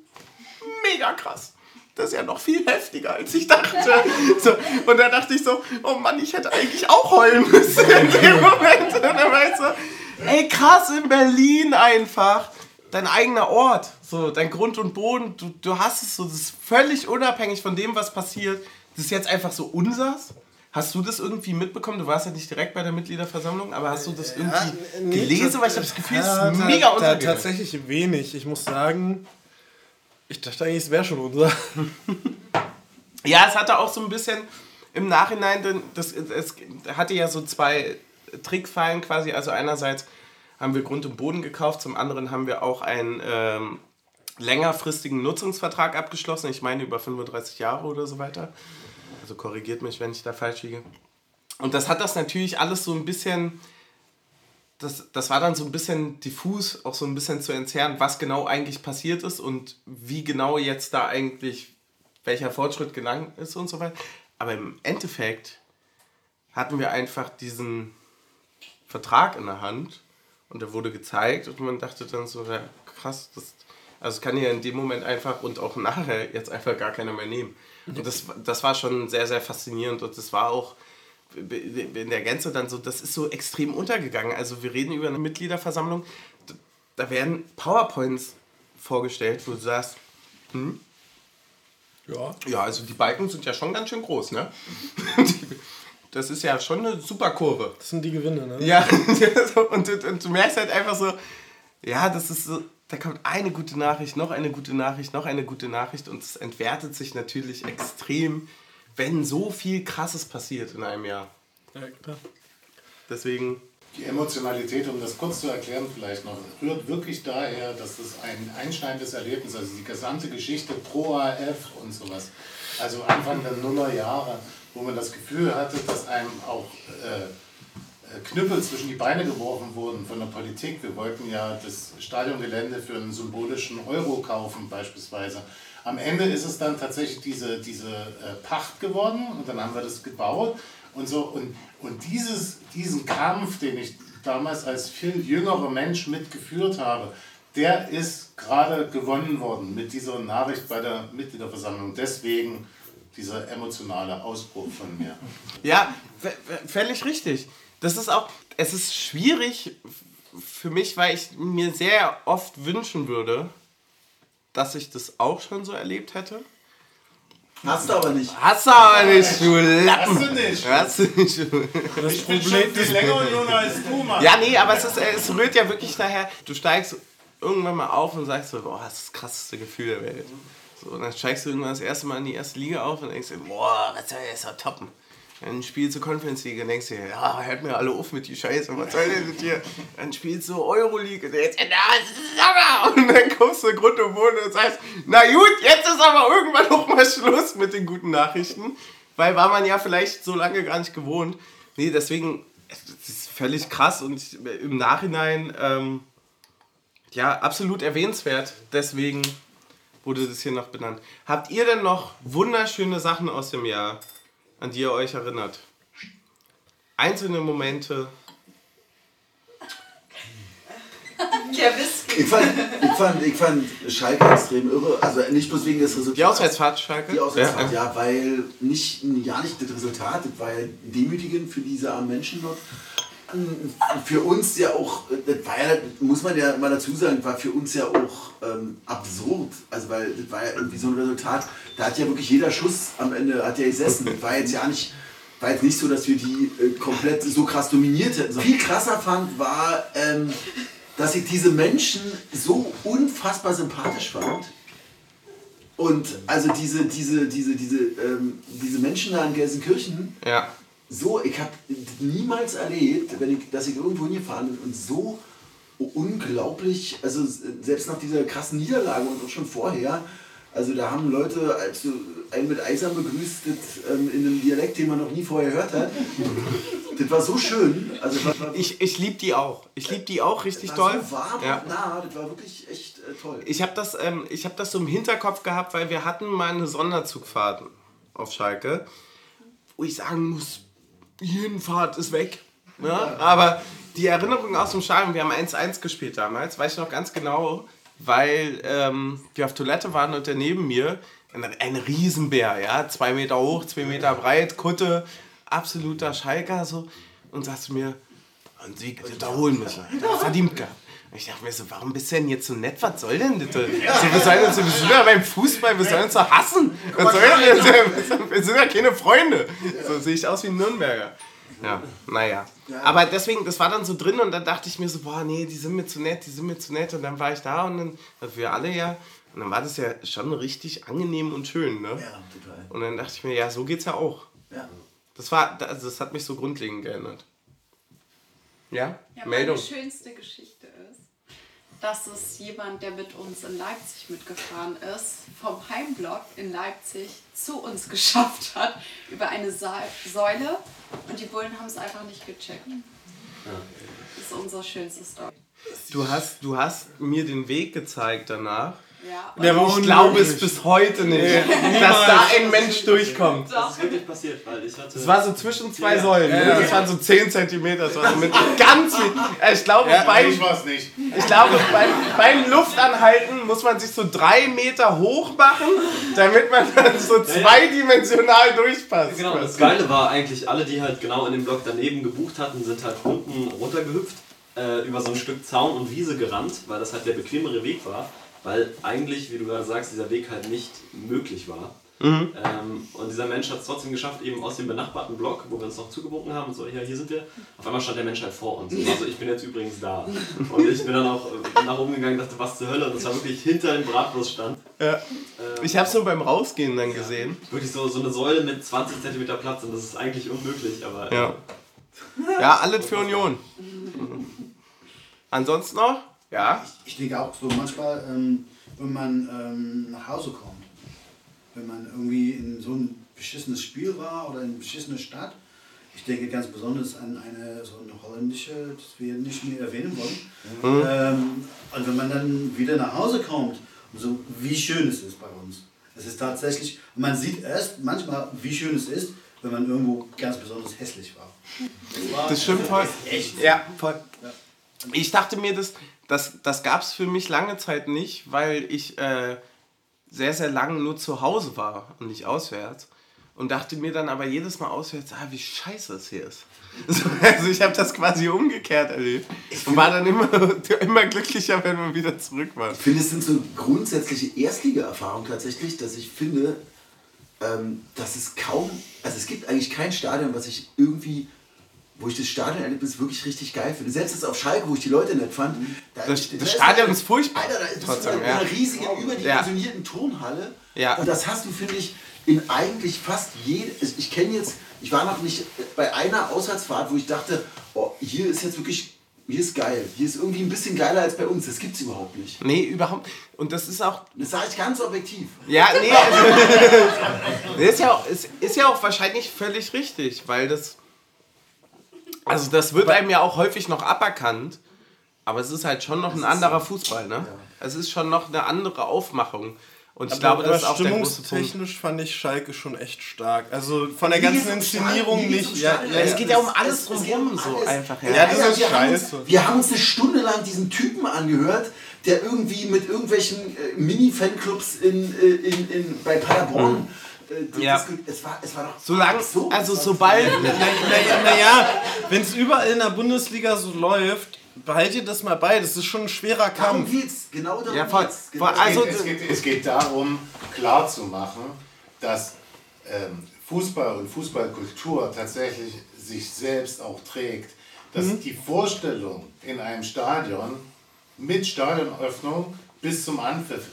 mega krass. Das ist ja noch viel heftiger, als ich dachte. [LAUGHS] So, und dann dachte ich so, oh Mann, ich hätte eigentlich auch heulen müssen in dem Moment. Und dann war ich so, ey, krass, in Berlin einfach. Dein eigener Ort, so dein Grund und Boden, du, du hast es so, das ist völlig unabhängig von dem, was passiert. Das ist jetzt einfach so unsers. Hast du das irgendwie mitbekommen? Du warst ja nicht direkt bei der Mitgliederversammlung, aber hast du das irgendwie nee, gelesen? Weil ich habe das Gefühl, es ist mega untergegangen. Tatsächlich wenig. Ich muss sagen, ich dachte eigentlich, es wäre schon unser. [LAUGHS] Ja, es hatte auch so ein bisschen im Nachhinein, denn das, es hatte ja so zwei Trickfallen quasi. Also einerseits haben wir Grund und Boden gekauft, zum anderen haben wir auch einen ähm, längerfristigen Nutzungsvertrag abgeschlossen. Ich meine über 35 Jahre oder so weiter. Also korrigiert mich, wenn ich da falsch liege. Und das hat das natürlich alles so ein bisschen, das, das war dann so ein bisschen diffus, auch so ein bisschen zu entzerren, was genau eigentlich passiert ist und wie genau jetzt da eigentlich welcher Fortschritt gelangt ist und so weiter. Aber im Endeffekt hatten wir einfach diesen Vertrag in der Hand und der wurde gezeigt und man dachte dann so, ja, krass, das, also kann ja in dem Moment einfach und auch nachher jetzt einfach gar keiner mehr nehmen. Und das, das war schon sehr, sehr faszinierend und das war auch in der Gänze dann so, das ist so extrem untergegangen. Also wir reden über eine Mitgliederversammlung, da werden PowerPoints vorgestellt, wo du sagst, hm, Ja. ja, also die Balken sind ja schon ganz schön groß, ne? [LAUGHS] Das ist ja schon eine super Kurve. Das sind die Gewinne, ne? Ja, [LAUGHS] und, du- und du merkst halt einfach so, ja, das ist so, da kommt eine gute Nachricht, noch eine gute Nachricht, noch eine gute Nachricht und es entwertet sich natürlich extrem, wenn so viel Krasses passiert in einem Jahr. Ja, klar. Deswegen, Die Emotionalität, um das kurz zu erklären vielleicht noch, rührt wirklich daher, dass das ein einschneidendes Erlebnis, also die gesamte Geschichte pro AF und sowas, also Anfang der Nullerjahre, wo man das Gefühl hatte, dass einem auch äh, Knüppel zwischen die Beine geworfen wurden von der Politik. Wir wollten ja das Stadiongelände für einen symbolischen Euro kaufen beispielsweise. Am Ende ist es dann tatsächlich diese, diese äh, Pacht geworden und dann haben wir das gebaut und so. Und, und dieses, diesen Kampf, den ich damals als viel jüngerer Mensch mitgeführt habe, der ist gerade gewonnen worden mit dieser Nachricht bei der Mitgliederversammlung. Deswegen dieser emotionale Ausbruch von mir. ja, völlig richtig. Das ist auch, es ist schwierig für mich, weil ich mir sehr oft wünschen würde, dass ich das auch schon so erlebt hätte. Hast du aber nicht. Hast du aber nicht, du Lappen. Hast du nicht. Hast du nicht. du- Das Ich bin schon viel länger jung als du, Mann. Ja, nee, aber es, ist, es rührt ja wirklich daher, du steigst irgendwann mal auf und sagst so, boah, das ist das krasseste Gefühl der Welt. So, und dann steigst du irgendwann das erste Mal in die erste Liga auf und denkst dir, boah, was soll das doch toppen. Dann spielst du Conference League und denkst dir, ja, hört mir alle auf mit die Scheiße, was soll denn das hier? Dann spielst du Euroleague jetzt, Sommer! Und dann kommst du Grund und Boden und sagst, na gut, jetzt ist aber irgendwann noch mal Schluss mit den guten Nachrichten. Weil war man ja vielleicht so lange gar nicht gewohnt. Nee, deswegen, es ist völlig krass und im Nachhinein, ähm, ja, absolut erwähnenswert. Deswegen wurde das hier noch benannt. Habt ihr denn noch wunderschöne Sachen aus dem Jahr, an die ihr euch erinnert? Einzelne Momente. Der Whisky. Ich fand, ich fand, ich fand Schalke extrem irre. Also nicht bloß wegen des Resultats. Die Auswärtsfahrt, Schalke? Die Auswärtsfahrt, ja, weil nicht, ja nicht das Resultat, das war ja demütigend für diese armen Menschen dort. Für uns ja auch, das war ja, muss man ja mal dazu sagen, war für uns ja auch ähm, absurd. Also weil das war ja irgendwie so ein Resultat, da hat ja wirklich jeder Schuss am Ende hat ja gesessen. Das war jetzt ja nicht, war jetzt nicht so, dass wir die äh, komplett so krass dominiert hätten. Viel krasser fand war, ähm, dass ich diese Menschen so unfassbar sympathisch fand. Und also diese, diese, diese, diese, ähm, diese Menschen da in Gelsenkirchen, Ja. So, ich habe niemals erlebt, wenn ich, dass ich irgendwo hingefahren bin und so unglaublich, also selbst nach dieser krassen Niederlage und auch schon vorher, also da haben Leute als einen mit Eisern begrüßt, das, ähm, in einem Dialekt, den man noch nie vorher gehört hat. [LAUGHS] das war so schön. Also war, Ich, ich liebe die auch. Ich liebe die auch richtig das war doll. so warm Ja. und nah, das war wirklich echt äh, toll. Ich habe das, ähm, ich hab das so im Hinterkopf gehabt, weil wir hatten mal eine Sonderzugfahrt auf Schalke, wo ich sagen muss, jeden Fahrt ist weg. Ja? Aber die Erinnerung aus dem Stadion, wir haben 1-1 gespielt damals, weiß ich noch ganz genau, weil ähm, wir auf Toilette waren und der neben mir, ein, ein Riesenbär, ja, zwei Meter hoch, zwei Meter breit, Kutte, absoluter Schalker, so, und sagt zu mir, und sie wiederholen müssen. Hat er verdient gehabt. Und ich dachte mir so, warum bist du denn jetzt so nett? Was soll denn das? So, wir sollen uns, wir sind ja beim Fußball, wir sollen uns doch hassen. Was soll denn das? [LAUGHS] Wir sind ja keine Freunde. So sehe ich aus wie ein Nürnberger. Ja, naja. Aber deswegen, das war dann so drin und dann dachte ich mir so, boah, nee, die sind mir zu nett, die sind mir zu nett. Und dann war ich da und dann, also wir alle ja, und dann war das ja schon richtig angenehm und schön, ne? Ja, total. Und dann dachte ich mir, ja, so geht's ja auch. Ja. Das war, also das hat mich so grundlegend geändert. Ja? Ja, Meldung. meine schönste Geschichte dass es jemand, der mit uns in Leipzig mitgefahren ist, vom Heimblock in Leipzig zu uns [LAUGHS] geschafft hat, über eine Sa Säule. Und die Bullen haben es einfach nicht gecheckt. Das ist unsere schönste Story. Du hast, du hast mir den Weg gezeigt danach. Ja, Der war ich glaube es bis heute nicht, dass da ein Mensch durchkommt. Das ist wirklich passiert, weil ich hatte. Es war so zwischen zwei Ja. Säulen. ne? Das waren so 10 cm. Das war so mit [LAUGHS] ganz viel. Ich glaube, beim, Ich ich glaube beim, beim Luftanhalten muss man sich so drei Meter hoch machen, damit man [LAUGHS] dann so zweidimensional durchpasst. Genau, das Geile war eigentlich, alle, die halt genau in dem Block daneben gebucht hatten, sind halt unten runtergehüpft, äh, über so ein Stück Zaun und Wiese gerannt, weil das halt der bequemere Weg war. Weil eigentlich, wie du gerade sagst, dieser Weg halt nicht möglich war. Ähm, und dieser Mensch hat es trotzdem geschafft, eben aus dem benachbarten Block, wo wir uns noch zugewunken haben, und so, ja, hier sind wir. Auf einmal stand der Mensch halt vor uns. Und war so, ich bin jetzt übrigens da. Und ich bin dann auch äh, nach oben gegangen und dachte, was zur Hölle? Und das war wirklich hinter dem Bratwurststand. Ja. Ich habe es nur beim Rausgehen dann gesehen. Wirklich so, so eine Säule mit 20 cm Platz und das ist eigentlich unmöglich, aber. Ja. Ja, alles für Union. [LAUGHS] Ansonsten noch? Ja. Ich denke auch so manchmal, ähm, wenn man ähm, nach Hause kommt, wenn man irgendwie in so ein beschissenes Spiel war oder in eine beschissene Stadt. Ich denke ganz besonders an eine so eine holländische, das wir nicht mehr erwähnen wollen. Ähm, und wenn man dann wieder nach Hause kommt, und so wie schön es ist bei uns. Es ist tatsächlich, man sieht erst manchmal, wie schön es ist, wenn man irgendwo ganz besonders hässlich war. Das, war, Das stimmt voll. Echt. Ja, voll. Ich dachte mir, das, das, das gab es für mich lange Zeit nicht, weil ich äh, sehr, sehr lange nur zu Hause war und nicht auswärts. Und dachte mir dann aber jedes Mal auswärts, ah, wie scheiße es hier ist. [LAUGHS] So, also ich habe das quasi umgekehrt erlebt. Und war dann immer, [LAUGHS] immer glücklicher, wenn wir wieder zurück waren. Ich finde, es sind so grundsätzliche Erstliga-Erfahrungen tatsächlich, dass ich finde, ähm, dass es kaum, also es gibt eigentlich kein Stadion, was ich irgendwie, wo ich das Stadionerlebnis wirklich richtig geil finde. Selbst das auf Schalke, wo ich die Leute nett fand. Da, Das- da das ist Stadion ist furchtbar. Alter, da ist Trotzdem, eine, ja. riesige, überdimensionierten Turnhalle. Ja. Und das hast du, finde ich, in eigentlich fast jedem. Ich kenne jetzt, ich war noch nicht bei einer Auswärtsfahrt, wo ich dachte, oh, hier ist jetzt wirklich, hier ist geil. Hier ist irgendwie ein bisschen geiler als bei uns. Das gibt's überhaupt nicht. Nee, überhaupt. Und das ist auch. Das sage ich ganz objektiv. Ja, nee. [LAUGHS] also, ist, ja auch, ist, ist ja auch wahrscheinlich völlig richtig, weil das. Also, das wird einem ja auch häufig noch aberkannt. Aber es ist halt schon noch ein anderer Fußball, ne? Es ist schon noch eine andere Aufmachung. Und ich glaube, das ist auch der große Punkt. stimmungstechnisch fand ich Schalke schon echt stark. Also von der ganzen Inszenierung geht's nicht. Ja, ja, Es ja. geht ja um Es- alles drumherum um so alles. einfach. Ja, Ja. das ist wir haben, uns, scheiße. wir haben uns eine Stunde lang diesen Typen angehört, der irgendwie mit irgendwelchen äh, Mini-Fanclubs in, äh, in, in, bei Paderborn. Äh, Ja. es, war, es war doch. So, also es war- sobald. Naja, naja wenn es überall in der Bundesliga so läuft, behaltet das mal bei. Das ist schon ein schwerer Darum Kampf. geht's. Genau darum Ja, geht's. Genau. Also- es, geht, es, geht, es geht darum, klarzumachen, dass ähm, Fußball und Fußballkultur tatsächlich sich selbst auch trägt. Dass Mhm. die Vorstellung in einem Stadion mit Stadionöffnung bis zum Anpfiff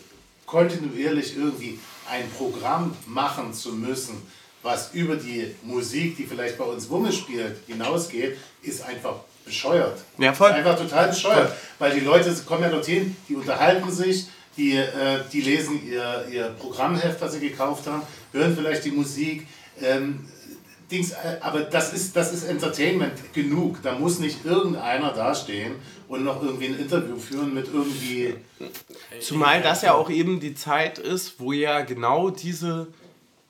kontinuierlich irgendwie ein Programm machen zu müssen, was über die Musik, die vielleicht bei uns Wumme spielt, hinausgeht, ist einfach bescheuert. Ja, voll. Ist einfach total bescheuert. Weil die Leute kommen ja dorthin, die unterhalten sich, die, äh, die lesen ihr, ihr Programmheft, was sie gekauft haben, hören vielleicht die Musik. Ähm, Dings, äh, aber das ist, das ist Entertainment genug. Da muss nicht irgendeiner dastehen und noch irgendwie ein Interview führen mit irgendwie. Zumal das ja auch eben die Zeit ist, wo ja genau diese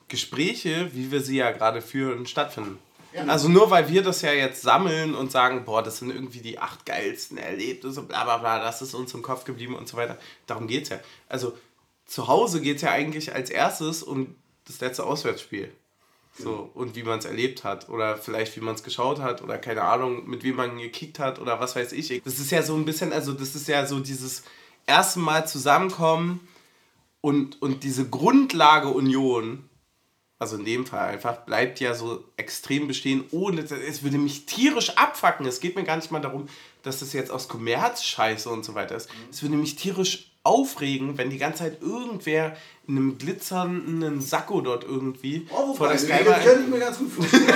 Gespräche, wie wir sie ja gerade führen, stattfinden. Also nur weil wir das ja jetzt sammeln und sagen, boah, das sind irgendwie die acht geilsten Erlebnisse, bla bla bla, das ist uns im Kopf geblieben und so weiter. Darum geht es ja. Also zu Hause geht es ja eigentlich als erstes um das letzte Auswärtsspiel. So, und wie man es erlebt hat. Oder vielleicht wie man es geschaut hat oder keine Ahnung, mit wem man gekickt hat oder was weiß ich. Das ist ja so ein bisschen, also das ist ja so dieses erste Mal zusammenkommen und, und diese Grundlage Union, also in dem Fall einfach, bleibt ja so extrem bestehen, ohne, es würde mich tierisch abfacken. Es geht mir gar nicht mal darum, dass das jetzt aus Kommerzscheiße und so weiter ist. Es würde mich tierisch aufregen, wenn die ganze Zeit irgendwer in einem glitzernden Sakko dort irgendwie Oh, vor der das Skyline... kann ich mir ganz gut vorstellen. [LAUGHS]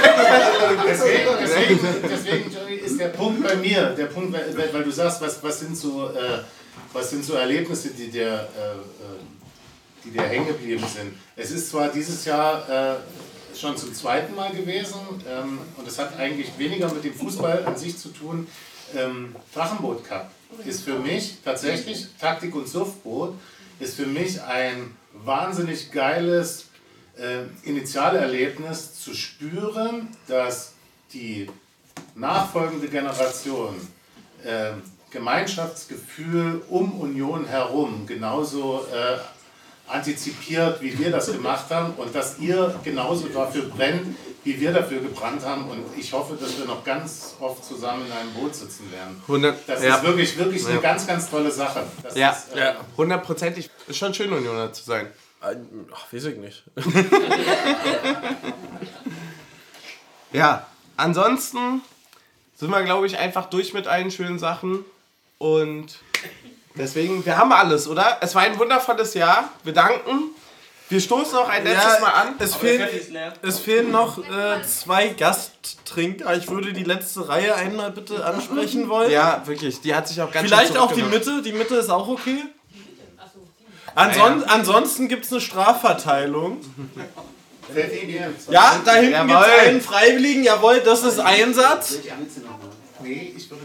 Deswegen, deswegen, deswegen Johnny, ist der Punkt bei mir, der Punkt, weil, weil du sagst, was, was, sind so, äh, was sind so Erlebnisse, die dir, äh, äh, die dir hängen geblieben sind. Es ist zwar dieses Jahr äh, schon zum zweiten Mal gewesen ähm, und es hat eigentlich weniger mit dem Fußball an sich zu tun. Ähm, Drachenboot Cup ist für mich tatsächlich, Taktik und Suftboot, ist für mich ein wahnsinnig geiles äh, Initialerlebnis zu spüren, dass die nachfolgende Generation äh, Gemeinschaftsgefühl um Union herum genauso äh, antizipiert, wie wir das gemacht haben und dass ihr genauso dafür brennt, wie wir dafür gebrannt haben und ich hoffe, dass wir noch ganz oft zusammen in einem Boot sitzen werden. 100, Das ja. ist wirklich, wirklich eine ganz, ganz tolle Sache. Das Ja, ist, äh, ja, hundertprozentig. Ist schon schön, Unioner zu sein. Ach, weiß ich nicht. [LAUGHS] Ja, ansonsten sind wir, glaube ich, einfach durch mit allen schönen Sachen. Und deswegen, wir haben alles, oder? Es war ein wundervolles Jahr. Wir danken. Wir stoßen noch ein letztes Mal an. Es fehlen, es fehlen noch äh, zwei Gasttrinker. Ich würde die letzte Reihe einmal bitte ansprechen wollen. Ja, wirklich. Die hat sich auch ganz Vielleicht auch die. Mitte. Die Mitte ist auch okay. Anson Ansonsten gibt es eine Strafverteilung. Ja, da hinten gibt Jawohl. es einen Freiwilligen. Jawohl, das ist Einsatz. Nee, ich würde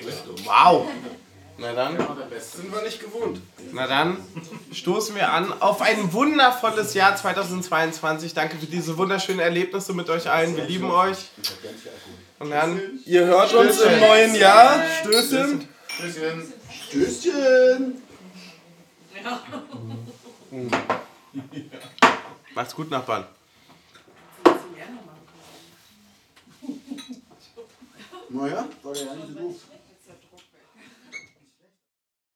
den. Wow. Na dann, Sind wir nicht gewohnt. na dann stoßen wir an auf ein wundervolles Jahr 2022. Danke für diese wunderschönen Erlebnisse mit euch allen. Wir lieben euch. Und dann Ihr hört uns im neuen Jahr. Stößchen. Tschüsschen. Tschüsschen. macht's gut, Nachbarn. Naja, war der ja nicht so doof.